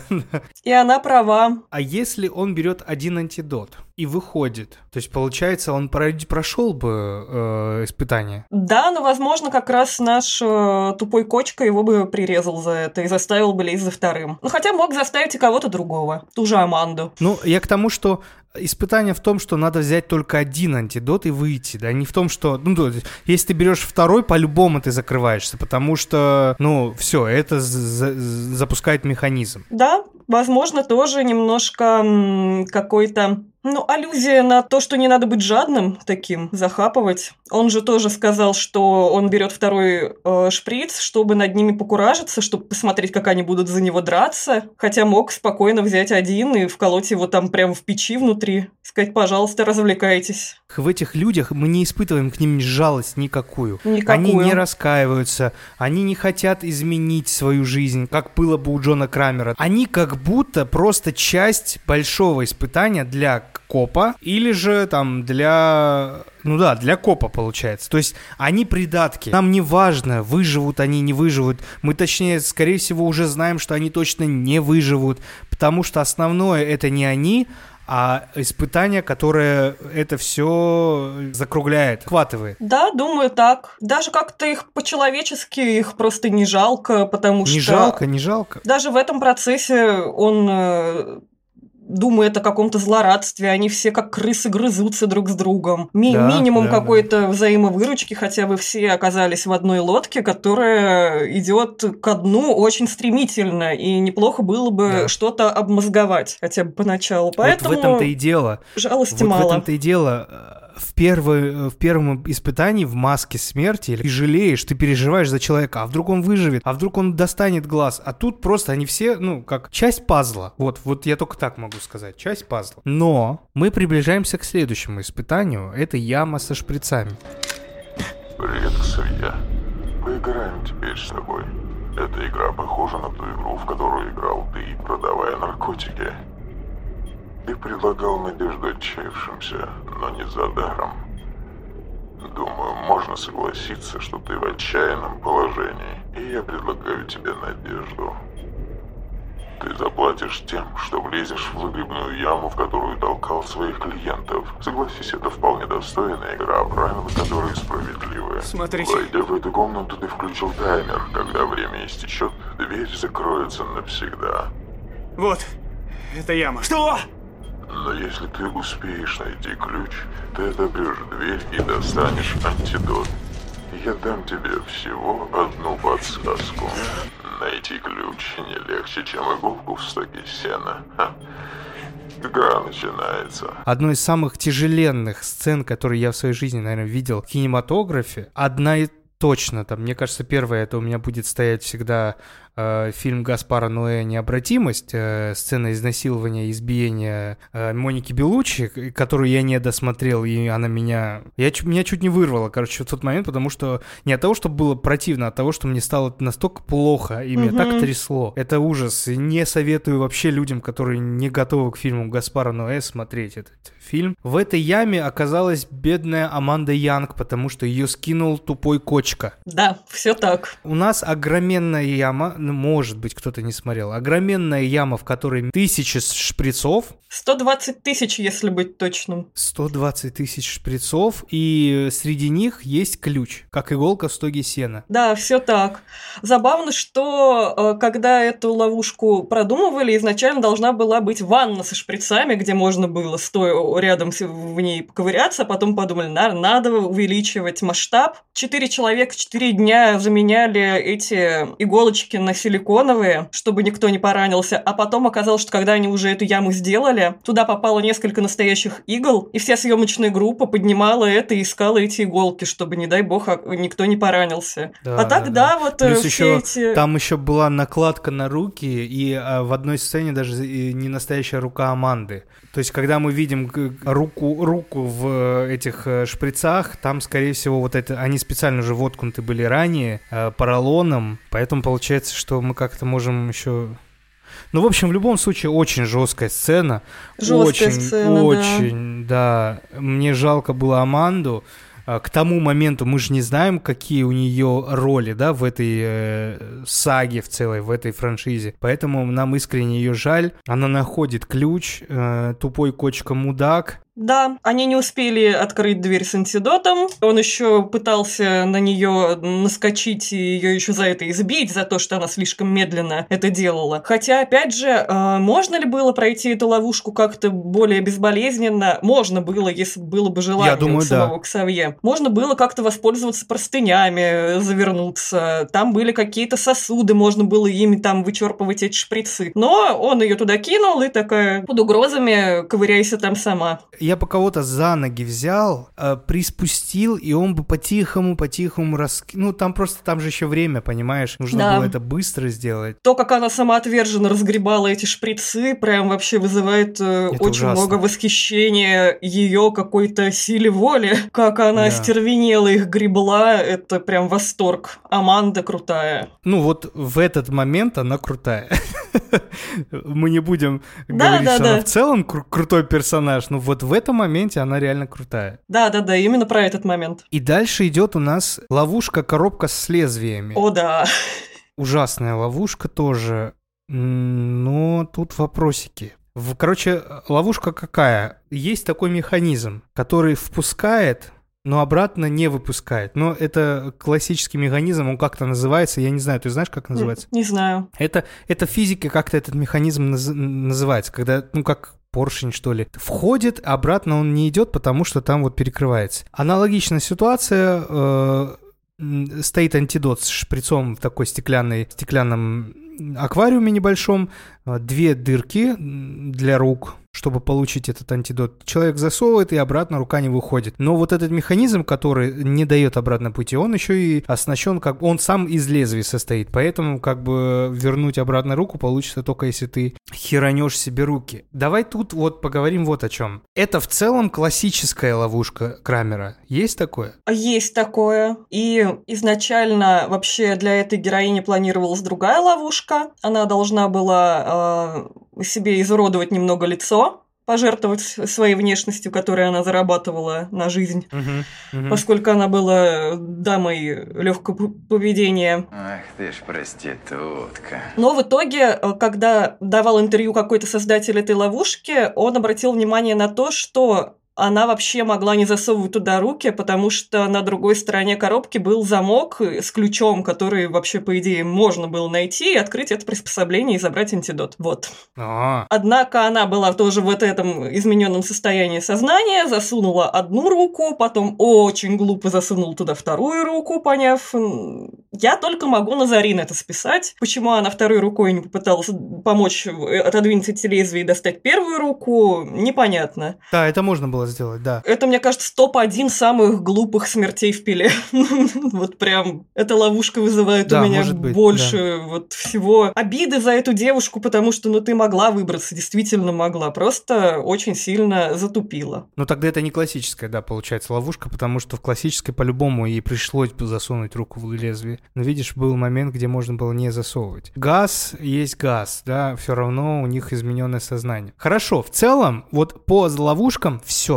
И она права. А если он берет один антидот и выходит, то есть получается, он прошел бы э, испытание? Да, но возможно, как раз наш э, тупой кочка его бы прирезал за это и заставил бы лезть за вторым. Ну хотя мог заставить и кого-то другого, ту же Аманду. Ну, я к тому, что испытание в том, что надо взять только один антидот и выйти, да, не в том, что, ну, то, если ты берешь второй, по-любому ты закрываешься, потому что, ну, все, это запускает механизм. Да, возможно, тоже немножко какой-то Ну, аллюзия на то, что не надо быть жадным таким, захапывать. Он же тоже сказал, что он берет второй э, шприц, чтобы над ними покуражиться, чтобы посмотреть, как они будут за него драться. Хотя мог спокойно взять один и вколоть его там прямо в печи внутри. Сказать, пожалуйста, развлекайтесь. В этих людях мы не испытываем к ним жалость никакую. Никакую. Они не раскаиваются, они не хотят изменить свою жизнь, как было бы у Джона Крамера. Они как будто просто часть большого испытания для копа или же там для... Ну да, для копа получается. То есть они придатки. Нам не важно, выживут они, не выживут. Мы точнее, скорее всего, уже знаем, что они точно не выживут, потому что основное это не они, а испытание, которое это все закругляет, хватывает. Да, думаю так. Даже как-то их по-человечески, их просто не жалко, потому не что... Не жалко, не жалко. Даже в этом процессе он э, думает о каком-то злорадстве, они все как крысы грызутся друг с другом. Ми- да, минимум да, какой-то да. взаимовыручки, хотя вы все оказались в одной лодке, которая идет ко дну очень стремительно, и неплохо было бы да. что-то обмозговать, хотя бы поначалу. Поэтому вот в этом-то и дело. Жалости вот мало. в этом-то и дело в, первой, в первом испытании в маске смерти ты жалеешь, ты переживаешь за человека, а вдруг он выживет, а вдруг он достанет глаз, а тут просто они все, ну, как часть пазла. Вот, вот я только так могу сказать, часть пазла. Но мы приближаемся к следующему испытанию, это яма со шприцами. Привет, Ксавья. Поиграем теперь с тобой. Эта игра похожа на ту игру, в которую играл ты, продавая наркотики. Ты предлагал надежду отчаявшимся, но не за даром. Думаю, можно согласиться, что ты в отчаянном положении, и я предлагаю тебе надежду. Ты заплатишь тем, что влезешь в выгребную яму, в которую толкал своих клиентов. Согласись, это вполне достойная игра, правила которой справедливые. Смотрите. Войдя в эту комнату, ты включил таймер. Когда время истечет, дверь закроется навсегда. Вот, это яма. Что? Но если ты успеешь найти ключ, ты отопрешь дверь и достанешь антидот. Я дам тебе всего одну подсказку. Найти ключ не легче, чем иголку в стоге сена. Ха. Игра начинается. Одной из самых тяжеленных сцен, которые я в своей жизни, наверное, видел в кинематографе, одна и точно, там, мне кажется, первое, это у меня будет стоять всегда фильм Гаспара Ноэ «Необратимость», э, сцена изнасилования, избиения э, Моники Белучи, которую я не досмотрел, и она меня... Я, меня чуть не вырвала, короче, в тот момент, потому что не от того, что было противно, а от того, что мне стало настолько плохо, и меня так трясло. Это ужас. И не советую вообще людям, которые не готовы к фильму Гаспара Ноэ, смотреть этот фильм. В этой яме оказалась бедная Аманда Янг, потому что ее скинул тупой кочка. Да, все так. У нас огроменная яма, ну, может быть, кто-то не смотрел, огроменная яма, в которой тысячи шприцов. 120 тысяч, если быть точным. 120 тысяч шприцов, и среди них есть ключ, как иголка в стоге сена. Да, все так. Забавно, что э, когда эту ловушку продумывали, изначально должна была быть ванна со шприцами, где можно было, стоя рядом в ней поковыряться, а потом подумали, надо, надо увеличивать масштаб. Четыре человека четыре дня заменяли эти иголочки на силиконовые, чтобы никто не поранился, а потом оказалось, что когда они уже эту яму сделали, туда попало несколько настоящих игл, и вся съемочная группа поднимала это и искала эти иголки, чтобы, не дай бог, а, никто не поранился. Да, а так, да, да, вот Плюс все еще эти... там еще была накладка на руки, и а, в одной сцене даже не настоящая рука Аманды. То есть, когда мы видим руку, руку в этих э, шприцах, там, скорее всего, вот это, они специально уже воткнуты были ранее э, поролоном, поэтому получается, что мы как-то можем еще ну, в общем, в любом случае, очень жесткая сцена. Жесткая очень, сцена, очень, да. да. Мне жалко было Аманду. А, к тому моменту мы же не знаем, какие у нее роли, да, в этой э, саге в целой, в этой франшизе. Поэтому нам искренне ее жаль. Она находит ключ, э, тупой кочка мудак, Да, они не успели открыть дверь с антидотом. Он еще пытался на нее наскочить и ее еще за это избить, за то, что она слишком медленно это делала. Хотя, опять же, э, можно ли было пройти эту ловушку как-то более безболезненно? Можно было, если было бы желание Я думаю, у самого да. Ксавье. Можно было как-то воспользоваться простынями, завернуться. Там были какие-то сосуды, можно было ими там вычерпывать эти шприцы. Но он ее туда кинул и такая под угрозами ковыряйся там сама. Я бы кого-то за ноги взял, э, приспустил, и он бы по-тихому, по-тихому рас... Ну, там просто, там же еще время, понимаешь? Нужно Да. было это быстро сделать. То, как она самоотверженно разгребала эти шприцы, прям вообще вызывает э, Это очень ужасно. много восхищения ее какой-то силе воли. Как она Да. остервенела их гребла, это прям восторг. Аманда крутая. Ну, вот в этот момент она крутая. (laughs) Мы не будем Да, говорить, да, что да. она в целом кру- крутой персонаж, но вот в этом моменте она реально крутая. Да-да-да, именно про этот момент. И дальше идет у нас ловушка-коробка с лезвиями. О, да. Ужасная ловушка тоже. Но тут вопросики. Короче, ловушка какая? Есть такой механизм, который впускает, но обратно не выпускает. Но это классический механизм, он как-то называется, я не знаю, ты знаешь, как называется? Не знаю. Это, это физика как-то этот механизм наз- называется, когда, ну, как поршень, что ли, входит, обратно он не идет, потому что там вот перекрывается. Аналогичная ситуация, э, стоит антидот с шприцом в такой стеклянной, стеклянном аквариуме небольшом, э, две дырки для рук, чтобы получить этот антидот. Человек засовывает, и обратно рука не выходит. Но вот этот механизм, который не дает обратно пути, он еще и оснащен, как он сам из лезвий состоит. Поэтому как бы вернуть обратно руку получится только если ты херанешь себе руки. Давай тут вот поговорим вот о чем. Это в целом классическая ловушка Крамера. Есть такое? Есть такое. И изначально вообще для этой героини планировалась другая ловушка. Она должна была э, себе изуродовать немного лицо, пожертвовать своей внешностью, которой она зарабатывала на жизнь, поскольку она была дамой легкого поведения. Ах ты ж проститутка. Но в итоге, э, когда давал интервью какой-то создатель этой ловушки, он обратил внимание на то, что она вообще могла не засовывать туда руки, потому что на другой стороне коробки был замок с ключом, который вообще, по идее, можно было найти и открыть это приспособление и забрать антидот. Вот. А, Однако она была тоже в вот этом измененном состоянии сознания, засунула одну руку, потом очень глупо засунула туда вторую руку, поняв, я только могу на Зарин это списать. Почему она второй рукой не попыталась помочь э, отодвинуть эти лезвия и достать первую руку, непонятно. да, это можно было сделать, да. Это, мне кажется, топ-1 самых глупых смертей в пиле. (laughs) Вот прям эта ловушка вызывает Да, у меня быть, больше вот всего обиды за эту девушку, потому что, ну, ты могла выбраться, действительно могла, просто очень сильно затупила. Ну тогда это не классическая, да, получается, ловушка, потому что в классической по-любому ей пришлось бы засунуть руку в лезвие. Но видишь, был момент, где можно было не засовывать. Газ есть газ, да, все равно у них измененное сознание. Хорошо, в целом, вот по ловушкам все.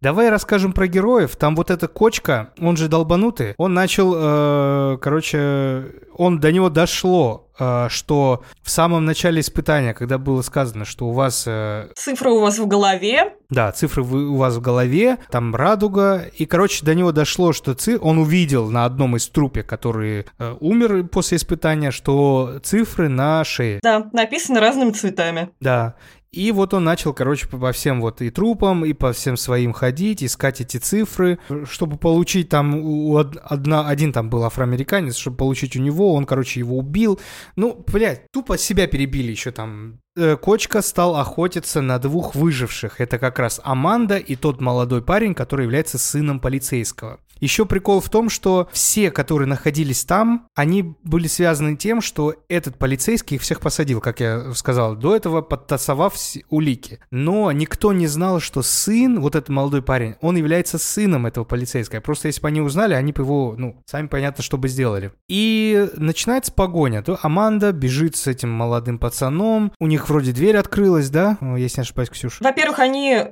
Давай расскажем про героев. Там вот эта кочка, он же долбанутый, он начал, э, короче, он до него дошло, э, что в самом начале испытания, когда было сказано, что у вас э, Цифры у вас в голове, да, цифры вы- у вас в голове, там радуга, и, короче, до него дошло, что ци... он увидел на одном из трупе, который э, умер после испытания, что цифры на шее. да, написано разными цветами. Да. И вот он начал, короче, по всем вот и трупам, и по всем своим ходить, искать эти цифры, чтобы получить там у од- одна, один там был афроамериканец, чтобы получить у него, он, короче, его убил. Ну, блядь, тупо себя перебили еще там. Э, Кочка стал охотиться на двух выживших. Это как раз Аманда и тот молодой парень, который является сыном полицейского. Еще прикол в том, что все, которые находились там, они были связаны тем, что этот полицейский их всех посадил, как я сказал, до этого подтасовав улики. Но никто не знал, что сын, вот этот молодой парень, он является сыном этого полицейского. Просто если бы они узнали, они бы его, ну, сами понятно, что бы сделали. И начинается погоня. То Аманда бежит с этим молодым пацаном, у них вроде дверь открылась, да? О, Если не ошибаюсь, Ксюша. Во-первых, они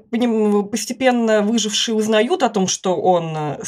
постепенно выжившие узнают о том, что он э,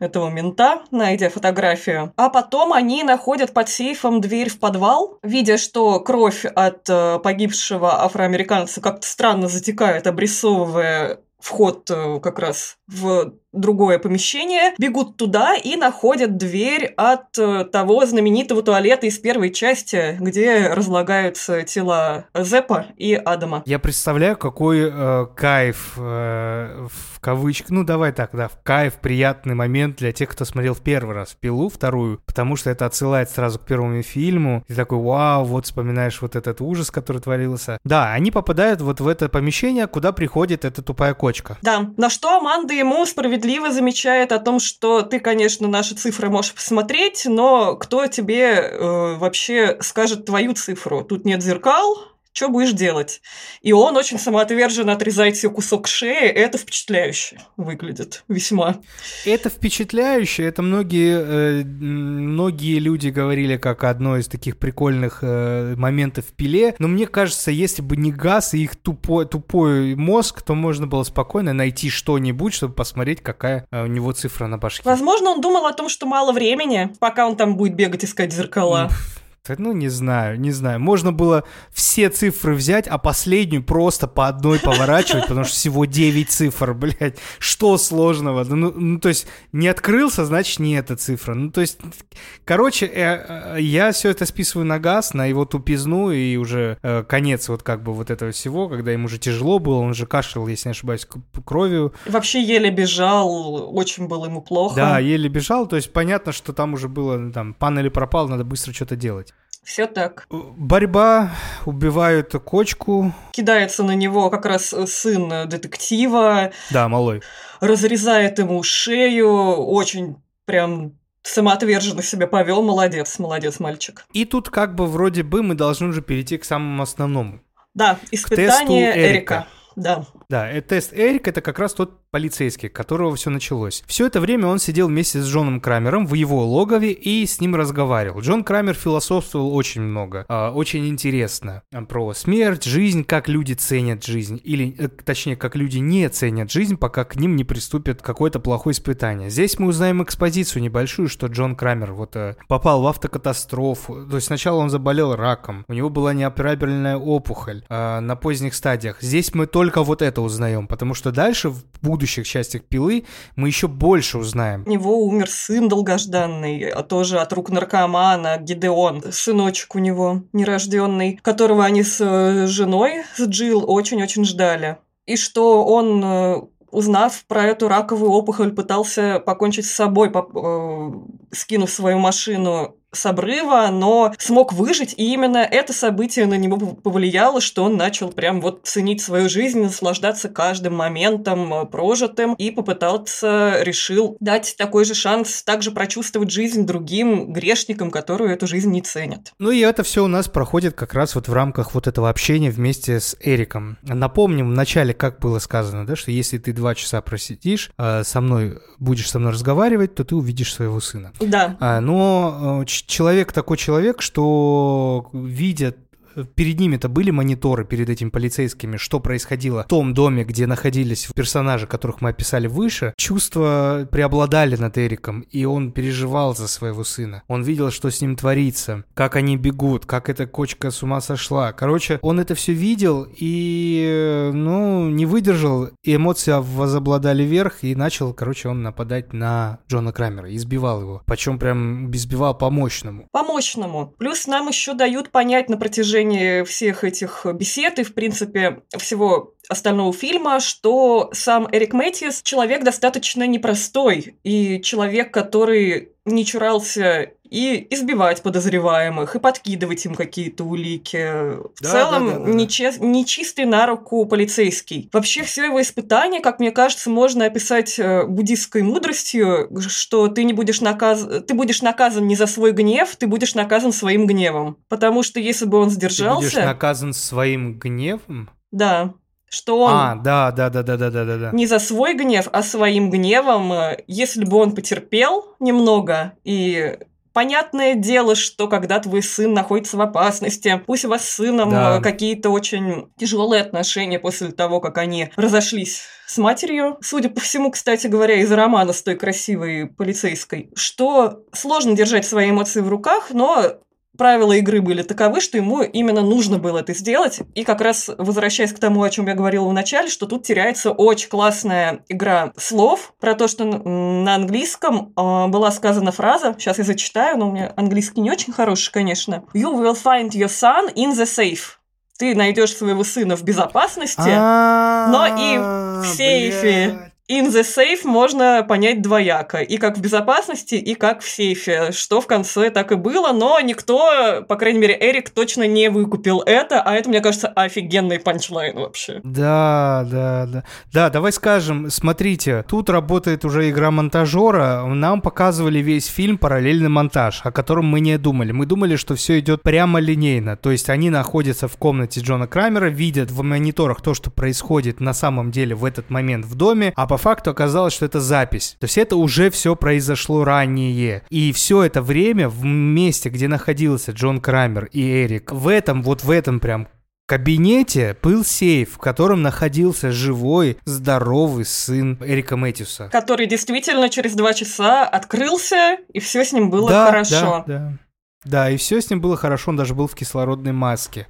этого мента, найдя фотографию. А потом они находят под сейфом дверь в подвал, видя, что кровь от э, погибшего афроамериканца как-то странно затекает, обрисовывая вход э, как раз в другое помещение, бегут туда и находят дверь от э, того знаменитого туалета из первой части, где разлагаются тела Зепа и Адама. Я представляю, какой э, кайф э, в кавычках, ну давай так, да, в кайф, приятный момент для тех, кто смотрел в первый раз «Пилу», вторую, потому что это отсылает сразу к первому фильму, и такой, вау, вот вспоминаешь вот этот ужас, который творился. Да, они попадают вот в это помещение, куда приходит эта тупая кочка. Да, на что Аманда ему справедливо замечает о том, что ты, конечно, наши цифры можешь посмотреть, но кто тебе э, вообще скажет твою цифру? Тут нет зеркал, что будешь делать? И он очень самоотверженно отрезает себе кусок шеи, это впечатляюще выглядит весьма. Это впечатляюще, это многие, э, многие люди говорили как одно из таких прикольных э, моментов в пиле, но мне кажется, если бы не газ и их тупой, тупой мозг, то можно было спокойно найти что-нибудь, чтобы посмотреть, какая э, у него цифра на башке. Возможно, он думал о том, что мало времени, пока он там будет бегать искать зеркала. Ну, не знаю, не знаю. Можно было все цифры взять, а последнюю просто по одной поворачивать, потому что всего 9 цифр, блядь. Что сложного? Ну, ну то есть, не открылся, значит, не эта цифра. Ну, то есть, короче, э, э, я все это списываю на газ, на его тупизну, и уже э, конец вот как бы вот этого всего, когда ему уже тяжело было, он же кашлял, если не ошибаюсь, кровью. Вообще еле бежал, очень было ему плохо. Да, еле бежал, то есть понятно, что там уже было, там, пан или пропал, надо быстро что-то делать. Все так. Борьба, убивают кочку. Кидается на него как раз сын детектива. Да, малой. Разрезает ему шею, очень прям самоотверженно себя повел, молодец, молодец мальчик. И тут как бы вроде бы мы должны уже перейти к самому основному. Да, испытание Эрика. Эрика. Да. Да, э, тест Эрик это как раз тот полицейский, которого все началось. Все это время он сидел вместе с Джоном Крамером в его логове и с ним разговаривал. Джон Крамер философствовал очень много, э, очень интересно про смерть, жизнь, как люди ценят жизнь, или э, точнее, как люди не ценят жизнь, пока к ним не приступит какое-то плохое испытание. Здесь мы узнаем экспозицию небольшую, что Джон Крамер вот э, попал в автокатастрофу. То есть сначала он заболел раком, у него была неоперабельная опухоль э, на поздних стадиях. Здесь мы только вот это узнаем, потому что дальше в будущих частях пилы мы еще больше узнаем. У него умер сын долгожданный, а тоже от рук наркомана, Гидеон, сыночек у него нерожденный, которого они с э, женой, с Джилл, очень-очень ждали. И что он э, узнав про эту раковую опухоль, пытался покончить с собой, э, скинув свою машину с обрыва, но смог выжить, и именно это событие на него повлияло, что он начал прям вот ценить свою жизнь, наслаждаться каждым моментом э, прожитым, и попытался, решил дать такой же шанс также прочувствовать жизнь другим грешникам, которые эту жизнь не ценят. Ну и это все у нас проходит как раз вот в рамках вот этого общения вместе с Эриком. Напомним в начале, как было сказано, да, что если ты два часа просидишь, э, со мной будешь со мной разговаривать, то ты увидишь своего сына. Да. А, но э, человек такой человек, что видят перед ними-то были мониторы перед этими полицейскими, что происходило в том доме, где находились персонажи, которых мы описали выше, чувства преобладали над Эриком, и он переживал за своего сына. Он видел, что с ним творится, как они бегут, как эта кочка с ума сошла. Короче, он это все видел и, ну, не выдержал, и эмоции возобладали вверх, и начал, короче, он нападать на Джона Крамера, избивал его. Причем прям избивал по-мощному. По-мощному. Плюс нам еще дают понять на протяжении протяжении всех этих бесед и, в принципе, всего остального фильма, что сам Эрик Мэтьюс человек достаточно непростой и человек, который не чурался и избивать подозреваемых, и подкидывать им какие-то улики. В да, целом, да, да, да. Нече- нечистый на руку полицейский. Вообще, все его испытания, как мне кажется, можно описать э, буддистской мудростью, что ты не будешь наказан, ты будешь наказан не за свой гнев, ты будешь наказан своим гневом. Потому что если бы он сдержался... Ты будешь наказан своим гневом? Да что он... А, да, да, да, да, да, да, да. Не за свой гнев, а своим гневом, э, если бы он потерпел немного и Понятное дело, что когда твой сын находится в опасности, пусть у вас с сыном да. Э, какие-то очень тяжелые отношения после того, как они разошлись с матерью, судя по всему, кстати говоря, из романа с той красивой полицейской, что сложно держать свои эмоции в руках, но правила игры были таковы, что ему именно нужно было это сделать. И как раз возвращаясь к тому, о чем я говорила в начале, что тут теряется очень классная игра слов про то, что на английском э, была сказана фраза, сейчас я зачитаю, но у меня английский не очень хороший, конечно. You will find your son in the safe ты найдешь своего сына в безопасности, но и в сейфе. In the safe можно понять двояко. И как в безопасности, и как в сейфе. Что в конце так и было, но никто, по крайней мере, Эрик точно не выкупил это, а это, мне кажется, офигенный панчлайн вообще. Да, да, да. Да, давай скажем, смотрите, тут работает уже игра монтажера. Нам показывали весь фильм параллельный монтаж, о котором мы не думали. Мы думали, что все идет прямо линейно. То есть они находятся в комнате Джона Крамера, видят в мониторах то, что происходит на самом деле в этот момент в доме, а по факту оказалось, что это запись. То есть это уже все произошло ранее. И все это время в месте, где находился Джон Крамер и Эрик, в этом, вот в этом прям кабинете был сейф, в котором находился живой, здоровый сын Эрика Мэтьюса. Который действительно через два часа открылся, и все с ним было да, хорошо. Да, да. Да, и все с ним было хорошо, он даже был в кислородной маске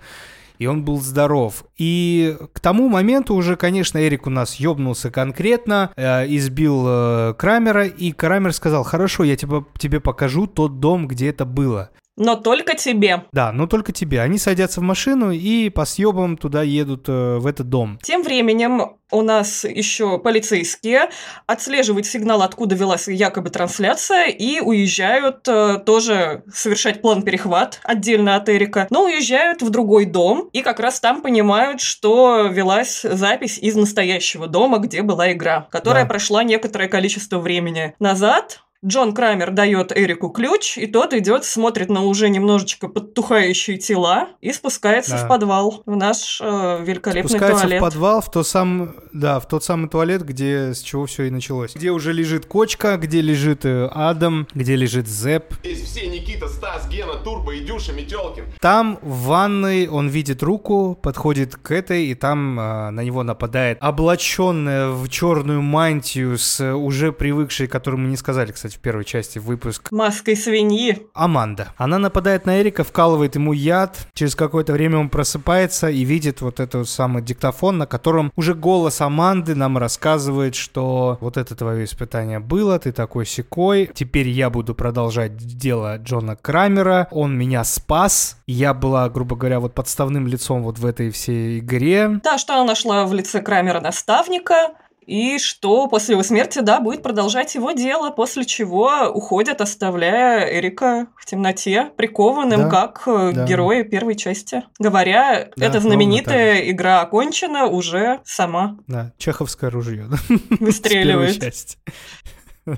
и он был здоров. И к тому моменту уже, конечно, Эрик у нас ёбнулся конкретно, э, избил э, Крамера, и Крамер сказал, хорошо, я тебе, тебе покажу тот дом, где это было. Но только тебе. Да, но только тебе. Они садятся в машину и по съебам туда едут э, в этот дом. Тем временем у нас еще полицейские отслеживают сигнал, откуда велась якобы трансляция, и уезжают э, тоже совершать план перехват отдельно от Эрика, но уезжают в другой дом, и как раз там понимают, что велась запись из настоящего дома, где была игра, которая да. прошла некоторое количество времени назад, Джон Крамер дает Эрику ключ, и тот идет, смотрит на уже немножечко подтухающие тела и спускается да. в подвал, в наш э, великолепный спускается туалет. в подвал, в, то сам, да, в тот самый туалет, где с чего все и началось. Где уже лежит Кочка, где лежит э, Адам, где лежит Зэп. Здесь все Никита, Стас, Гена, Турбо, Идюша, Метелкин. Там в ванной он видит руку, подходит к этой, и там э, на него нападает облаченная в черную мантию с уже привыкшей, которую мы не сказали, кстати, кстати, в первой части выпуск. Маской свиньи. Аманда. Она нападает на Эрика, вкалывает ему яд. Через какое-то время он просыпается и видит вот этот самый диктофон, на котором уже голос Аманды нам рассказывает, что вот это твое испытание было, ты такой секой. Теперь я буду продолжать дело Джона Крамера. Он меня спас. Я была, грубо говоря, вот подставным лицом вот в этой всей игре. Да, что она нашла в лице Крамера наставника и что после его смерти, да, будет продолжать его дело, после чего уходят, оставляя Эрика в темноте, прикованным, да, как э, да. героя первой части. Говоря, да, эта знаменитая игра окончена уже сама. Да, чеховское ружье. (laughs) Выстреливает. (laughs)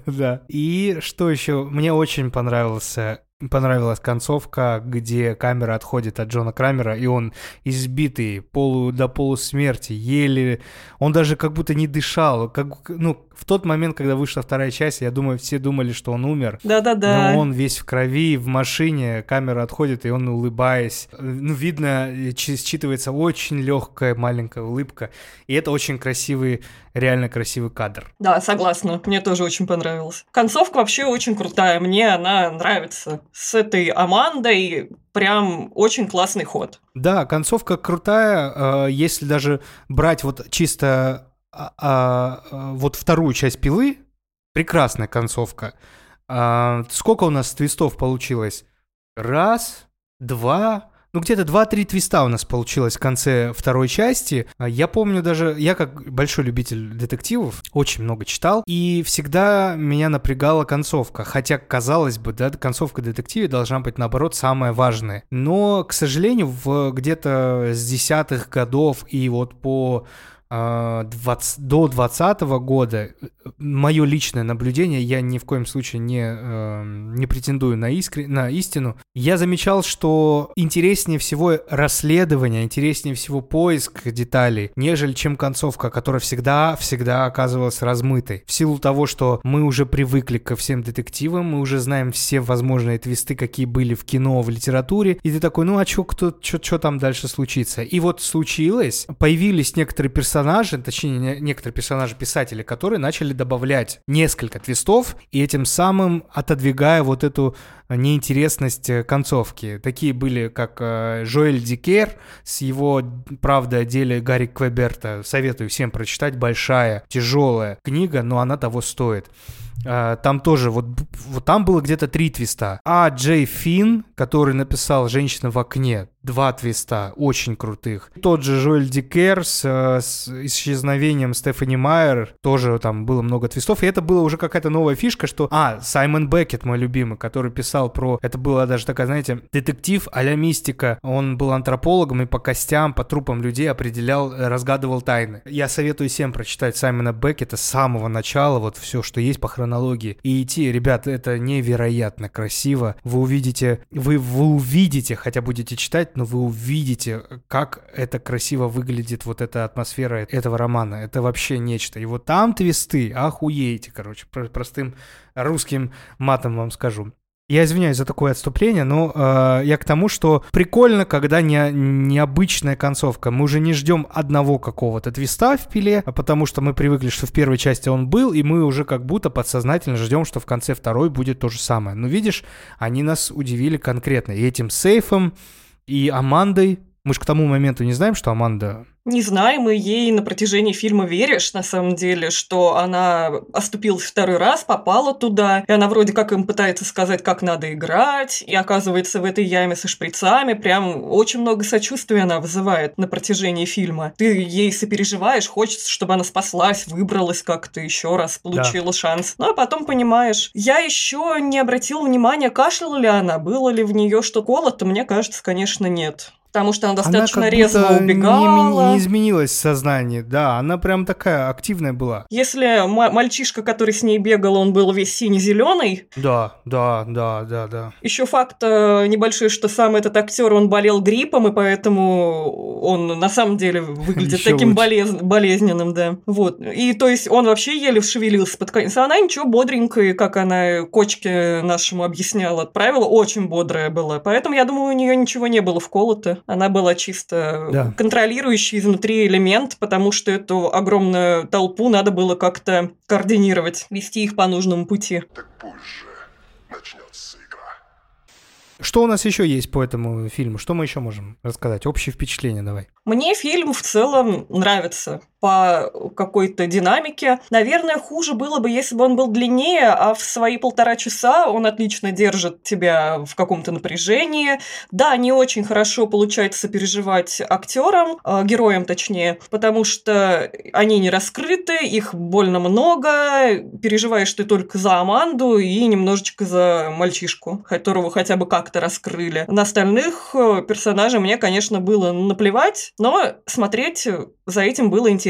Да. И что еще? Мне очень понравился понравилась концовка, где камера отходит от Джона Крамера, и он избитый полу, до полусмерти, еле... Он даже как будто не дышал. Как, ну, в тот момент, когда вышла вторая часть, я думаю, все думали, что он умер. Да-да-да. Но он весь в крови, в машине, камера отходит, и он, улыбаясь, ну, видно, считывается очень легкая маленькая улыбка. И это очень красивый, реально красивый кадр. Да, согласна. Мне тоже очень понравилось. Концовка вообще очень крутая. Мне она нравится. С этой Амандой прям очень классный ход. Да, концовка крутая. Э, если даже брать вот чисто а, а, а, вот вторую часть пилы, прекрасная концовка. А, сколько у нас твистов получилось? Раз, два, ну, где-то 2-3 твиста у нас получилось в конце второй части. А, я помню даже, я как большой любитель детективов, очень много читал, и всегда меня напрягала концовка. Хотя, казалось бы, да, концовка детективе должна быть, наоборот, самая важная. Но, к сожалению, в где-то с десятых годов и вот по 20, а, до 2020 года мое личное наблюдение, я ни в коем случае не, э, не претендую на, искре, на истину, я замечал, что интереснее всего расследование, интереснее всего поиск деталей, нежели чем концовка, которая всегда-всегда оказывалась размытой. В силу того, что мы уже привыкли ко всем детективам, мы уже знаем все возможные твисты, какие были в кино, в литературе, и ты такой, ну а что кто, что там дальше случится? И вот случилось, появились некоторые персонажи, персонажи, точнее, не- некоторые персонажи писатели, которые начали добавлять несколько твистов и этим самым отодвигая вот эту неинтересность э, концовки. Такие были, как э, Жоэль Дикер с его «Правда о деле Гарри Квеберта». Советую всем прочитать. Большая, тяжелая книга, но она того стоит. А, Там тоже, вот, вот там было где-то три твиста. А Джей Финн, который написал «Женщина в окне», два твиста, очень крутых. Тот же Жоэль Дикер с, э, с исчезновением Стефани Майер, тоже там было много твистов. И это была уже какая-то новая фишка, что... А, Саймон Беккет, мой любимый, который писал про... Это была даже такая, знаете, детектив а-ля мистика. Он был антропологом и по костям, по трупам людей определял, э, разгадывал тайны. Я советую всем прочитать Саймона Беккета с самого начала, вот все, что есть по хронологии. И идти, ребят, это невероятно красиво. Вы увидите, вы, вы увидите, хотя будете читать, но вы увидите, как это красиво выглядит, вот эта атмосфера этого романа. Это вообще нечто. И вот там твисты, охуеете, короче, про- простым русским матом вам скажу. Я извиняюсь за такое отступление, но э, я к тому, что прикольно, когда не, необычная концовка. Мы уже не ждем одного какого-то твиста в пиле, а потому что мы привыкли, что в первой части он был, и мы уже как будто подсознательно ждем, что в конце второй будет то же самое. Но видишь, они нас удивили конкретно. И этим сейфом, и Амандой. Мы же к тому моменту не знаем, что Аманда Не знаем, и ей на протяжении фильма веришь, на самом деле, что она оступилась второй раз, попала туда, и она вроде как им пытается сказать, как надо играть, и оказывается в этой яме со шприцами, прям очень много сочувствия она вызывает на протяжении фильма. Ты ей сопереживаешь, хочется, чтобы она спаслась, выбралась как-то еще раз, получила шанс. Ну а потом понимаешь, я еще не обратил внимания, кашляла ли она, было ли в нее что колото, мне кажется, конечно, нет. Потому что она достаточно она как резво не- убегала. Не, изменилась в сознании, да, она прям такая активная была. Если ма- мальчишка, который с ней бегал, он был весь сине-зеленый, Да, да, да, да, да. еще факт э, небольшой, что сам этот актер, он болел гриппом, и поэтому он на самом деле выглядит (laughs) таким болез- болезненным, да. Вот. И то есть он вообще еле шевелился под конец. А она ничего, бодренькая, как она кочке нашему объясняла, отправила, очень бодрая была. Поэтому я думаю, у нее ничего не было вколото. Она была чисто Да. контролирующий изнутри элемент, потому что эту огромную толпу надо было как-то координировать, вести их по нужному пути. Так позже начнется игра. Что у нас еще есть по этому фильму? Что мы еще можем рассказать? Общее впечатление давай. Мне фильм в целом нравится по какой-то динамике. Наверное, хуже было бы, если бы он был длиннее, а в свои полтора часа он отлично держит тебя в каком-то напряжении. Да, не очень хорошо получается сопереживать актерам, э, героям точнее, потому что они не раскрыты, их больно много, переживаешь ты только за Аманду и немножечко за мальчишку, которого хотя бы как-то раскрыли. На остальных э, персонажей мне, конечно, было наплевать, но смотреть за этим было интересно.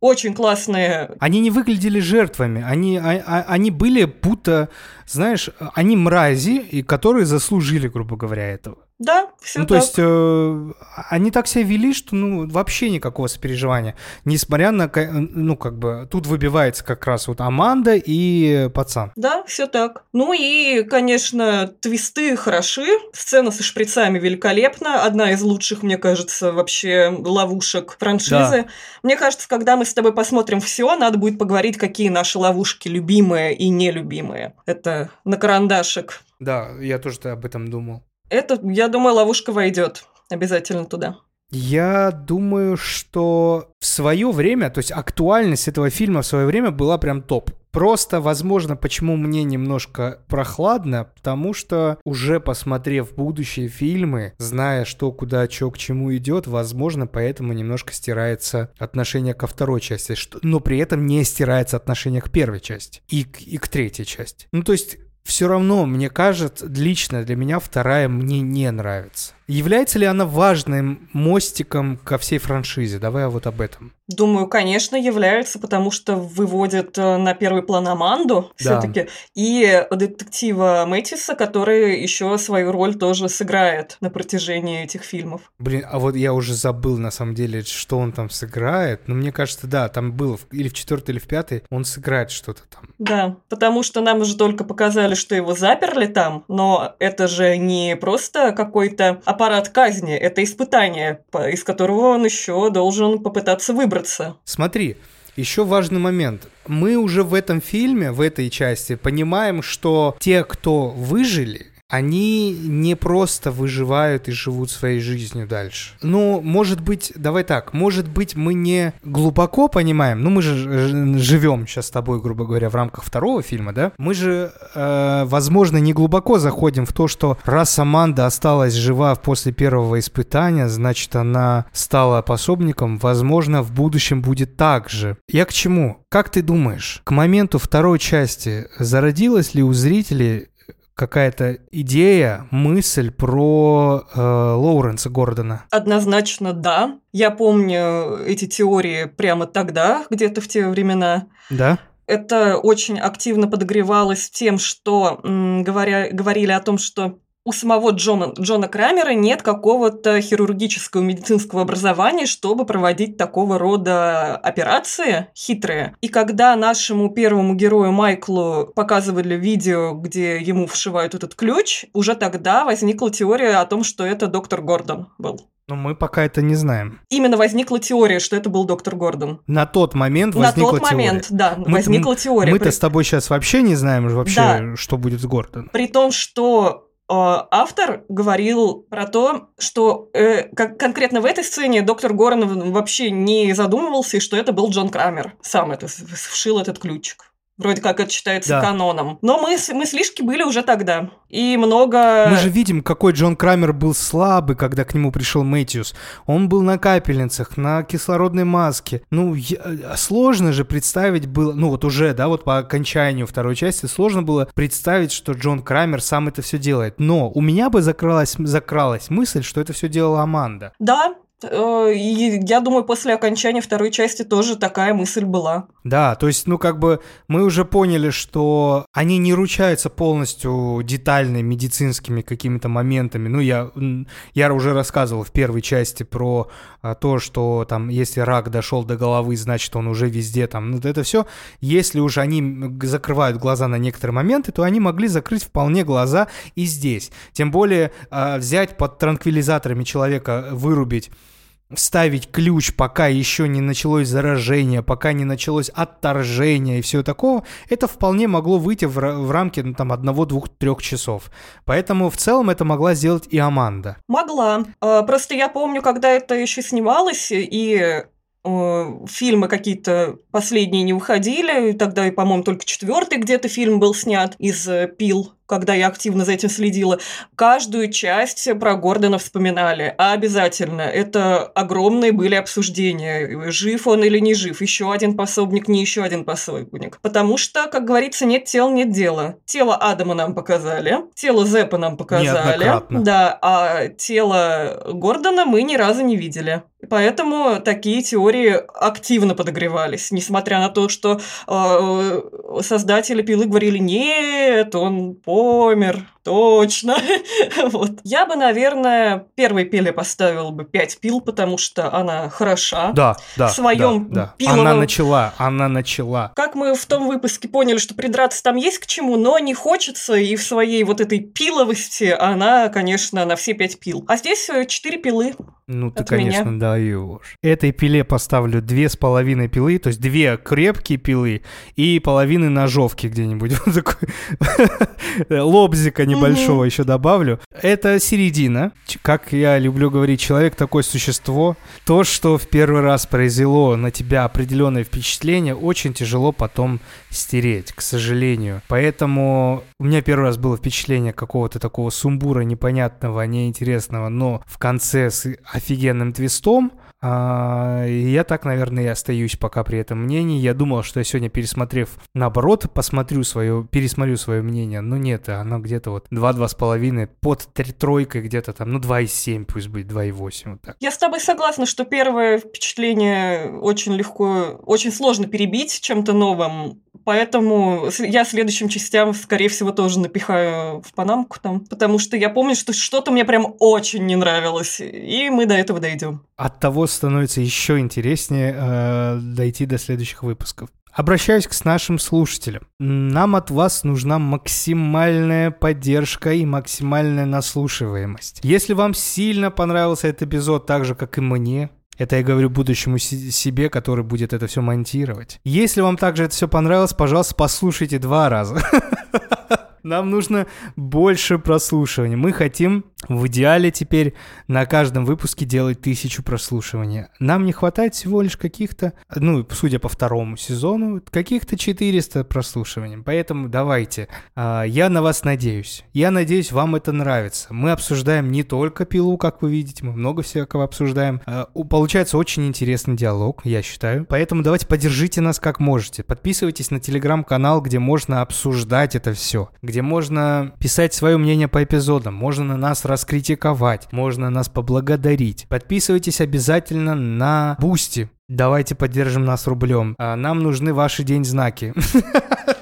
Очень классные. Они не выглядели жертвами, они, а- а- они были будто, знаешь, они мрази, и которые заслужили, грубо говоря, этого. Да, все ну, то есть, э, они так себя вели, что, ну, вообще никакого сопереживания. Несмотря на, ну, как бы, тут выбивается как раз вот Аманда и пацан. Да, все так. Ну и, конечно, твисты хороши. Сцена со шприцами великолепна. Одна из лучших, мне кажется, вообще ловушек франшизы. Мне кажется, когда мы с тобой посмотрим все, надо будет поговорить, какие наши ловушки любимые и нелюбимые. Это на карандашик. Да, я тоже об этом думал. Это, я думаю, ловушка войдет обязательно туда. Я думаю, что в свое время, то есть актуальность этого фильма в свое время была прям топ. Просто, возможно, почему мне немножко прохладно, потому что уже посмотрев будущие фильмы, зная, что куда, что к чему идет, возможно, поэтому немножко стирается отношение ко второй части, что- но при этом не стирается отношение к первой части и и к третьей части. Ну, то есть все равно, мне кажется, лично для меня вторая мне не нравится. Является ли она важным мостиком ко всей франшизе? Давай вот об этом. Думаю, конечно, является, потому что выводит э, на первый план Аманду Да. все-таки и детектива Мэтиса, который еще свою роль тоже сыграет на протяжении этих фильмов. Блин, а вот я уже забыл на самом деле, что он там сыграет. Но мне кажется, да, там было в- или в четвертой, или в пятой, он сыграет что-то там. Да, потому что нам уже только показали, что его заперли там, но это же не просто какой-то аппарат казни, это испытание, из которого он еще должен попытаться выбраться. Смотри, еще важный момент. Мы уже в этом фильме, в этой части, понимаем, что те, кто выжили, они не просто выживают и живут своей жизнью дальше. Ну, может быть, давай так, может быть, мы не глубоко понимаем, ну, мы же живем сейчас с тобой, грубо говоря, в рамках второго фильма, да? Мы же, э, возможно, не глубоко заходим в то, что раз Аманда осталась жива после первого испытания, значит, она стала пособником, возможно, в будущем будет так же. Я к чему? Как ты думаешь, к моменту второй части зародилась ли у зрителей какая-то идея, мысль про э, Лоуренса Гордона? Однозначно да. Я помню эти теории прямо тогда, где-то в те времена. Да? Это очень активно подогревалось тем, что м, говоря, говорили о том, что у самого Джона, Джона Крамера нет какого-то хирургического медицинского образования, чтобы проводить такого рода операции хитрые. И когда нашему первому герою Майклу показывали видео, где ему вшивают этот ключ, уже тогда возникла теория о том, что это доктор Гордон был. Но мы пока это не знаем. Именно возникла теория, что это был доктор Гордон. На тот момент На возникла тот момент, теория. да, Мы- возникла теория. Мы-то При- с тобой сейчас вообще не знаем вообще, Да. что будет с Гордоном. При том, что автор говорил про то, что э, как, конкретно в этой сцене доктор Горн вообще не задумывался, и что это был Джон Крамер. Сам это вшил этот ключик. Вроде как это считается Да. каноном. Но мы, с- мыслишки были уже тогда. И много... Мы же видим, какой Джон Крамер был слабый, когда к нему пришел Мэтьюс. Он был на капельницах, на кислородной маске. Ну, я- э, сложно же представить было, ну вот уже, да, вот по окончанию второй части, сложно было представить, что Джон Крамер сам это все делает. Но у меня бы закралась, закралась мысль, что это все делала Аманда. Да, и я думаю, после окончания второй части тоже такая мысль была. Да, то есть, ну, как бы мы уже поняли, что они не ручаются полностью детально медицинскими какими-то моментами. Ну, я, я уже рассказывал в первой части про а, то, что там, если рак дошел до головы, значит, он уже везде там. Ну, это все. Если уж они закрывают глаза на некоторые моменты, то они могли закрыть вполне глаза и здесь. Тем более а, взять под транквилизаторами человека, вырубить вставить ключ, пока еще не началось заражение, пока не началось отторжение и все такого, это вполне могло выйти в, в рамки ну, там одного, двух, трех часов. Поэтому в целом это могла сделать и Аманда. Могла. Э, Просто я помню, когда это еще снималось, и э, фильмы какие-то последние не выходили, тогда, по-моему, только четвертый где-то фильм был снят из э, «Пил», когда я активно за этим следила. Каждую часть про Гордона вспоминали. А обязательно. Это огромные были обсуждения. Жив он или не жив. Еще один пособник, не еще один пособник. Потому что, как говорится, нет тел, нет дела. Тело Адама нам показали. Тело Зеппа нам показали. Да, а тело Гордона мы ни разу не видели. Поэтому такие теории активно подогревались, несмотря на то, что э, создатели пилы говорили, нет, он помер, точно. (laughs) вот. Я бы, наверное, первой пиле поставила бы 5 пил, потому что она хороша. Да, да. В своем да, да. пиловом- Она начала, она начала. Как мы в том выпуске поняли, что придраться там есть к чему, но не хочется, и в своей вот этой пиловости она, конечно, на все пять пил. А здесь э, четыре пилы. Ну ты, От меня. конечно, даешь. Этой пиле поставлю две с половиной пилы, то есть две крепкие пилы и половины ножовки где-нибудь. (laughs) Вот такой (laughs) лобзика небольшого еще добавлю. Это середина. Как я люблю говорить, человек такое существо. То, что в первый раз произвело на тебя определенное впечатление, очень тяжело потом стереть, к сожалению. Поэтому у меня первый раз было впечатление какого-то такого сумбура непонятного, неинтересного, но в конце с офигенным твистом. А, я так, наверное, и остаюсь пока при этом мнении. Я думал, что я сегодня, пересмотрев, наоборот, посмотрю свое, пересмотрю свое мнение. Но нет, оно где-то вот 2-2,5, под три- тройкой где-то там, ну 2,7 пусть будет, 2,8 вот так. Я с тобой согласна, что первое впечатление очень легко, очень сложно перебить чем-то новым. Поэтому я следующим частям, скорее всего, тоже напихаю в панамку там. Потому что я помню, что что-то мне прям очень не нравилось. И мы до этого дойдем. От того становится еще интереснее э, дойти до следующих выпусков. Обращаюсь к нашим слушателям. Нам от вас нужна максимальная поддержка и максимальная наслушиваемость. Если вам сильно понравился этот эпизод, так же, как и мне, это я говорю будущему себе, который будет это все монтировать. Если вам также это все понравилось, пожалуйста, послушайте два раза. (laughs) Нам нужно больше прослушивания. Мы хотим в идеале теперь на каждом выпуске делать тысячу прослушиваний. Нам не хватает всего лишь каких-то, ну, судя по второму сезону, каких-то 400 прослушиваний. Поэтому давайте. А, я на вас надеюсь. Я надеюсь, вам это нравится. Мы обсуждаем не только пилу, как вы видите, мы много всякого обсуждаем. А, получается очень интересный диалог, я считаю. Поэтому давайте поддержите нас как можете. Подписывайтесь на телеграм-канал, где можно обсуждать это все, где можно писать свое мнение по эпизодам, можно на нас раскритиковать, можно нас поблагодарить. Подписывайтесь обязательно на Boosty. Давайте поддержим нас рублем. А нам нужны ваши дензнаки. (laughs)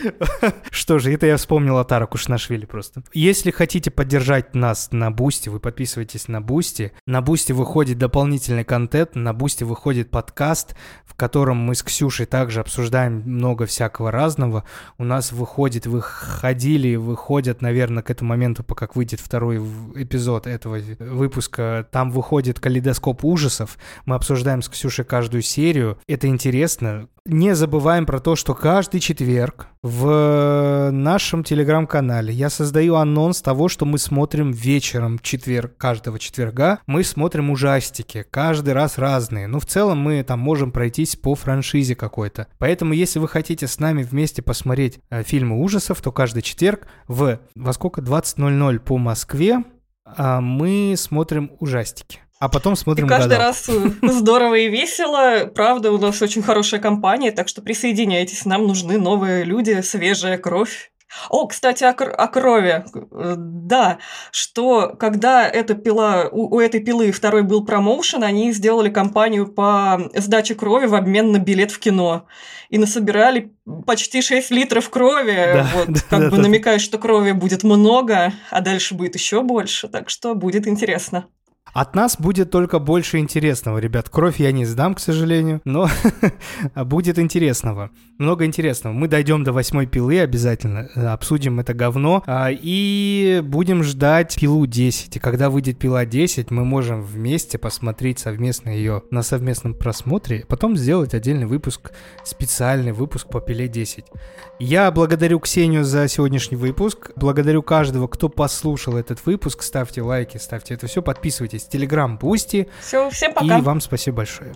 (laughs) Что же, это я вспомнил Отара Кушанашвили просто. Если хотите поддержать нас на Boosty, вы подписывайтесь на Boosty. На Boosty выходит дополнительный контент, на Boosty выходит подкаст, в котором мы с Ксюшей также обсуждаем много всякого разного. У нас выходит, выходили, выходят, наверное, к этому моменту, пока выйдет второй эпизод этого выпуска, там выходит калейдоскоп ужасов. Мы обсуждаем с Ксюшей каждую серию. Это интересно. Не забываем про то, что каждый четверг в нашем телеграм-канале я создаю анонс того, что мы смотрим вечером четверг, каждого четверга. Мы смотрим ужастики, каждый раз разные. Но в целом мы там можем пройтись по франшизе какой-то. Поэтому, если вы хотите с нами вместе посмотреть э, фильмы ужасов, то каждый четверг в во сколько 20.00 по Москве э, мы смотрим ужастики. А потом смотрим и каждый раз э, здорово и весело. Правда, у нас очень хорошая компания, так что присоединяйтесь. Нам нужны новые люди, свежая кровь. О, кстати, о, о крови. Э, да, что когда эта пила, у, у этой пилы второй был промоушен, они сделали кампанию по сдаче крови в обмен на билет в кино. И насобирали почти 6 литров крови. Да, вот, (laughs) да, как да, бы да. намекая, что крови будет много, а дальше будет еще больше. Так что будет интересно. От нас будет только больше интересного, ребят. Кровь я не сдам, к сожалению, но (laughs) будет интересного. Много интересного. Мы дойдем до восьмой пилы обязательно, э, обсудим это говно а, и будем ждать пилу 10. И когда выйдет пила 10, мы можем вместе посмотреть совместно ее на совместном просмотре, потом сделать отдельный выпуск, специальный выпуск по пиле 10. Я благодарю Ксению за сегодняшний выпуск, благодарю каждого, кто послушал этот выпуск. Ставьте лайки, ставьте это все, подписывайтесь в Телеграм Boosty. Все, всем пока. И вам спасибо большое.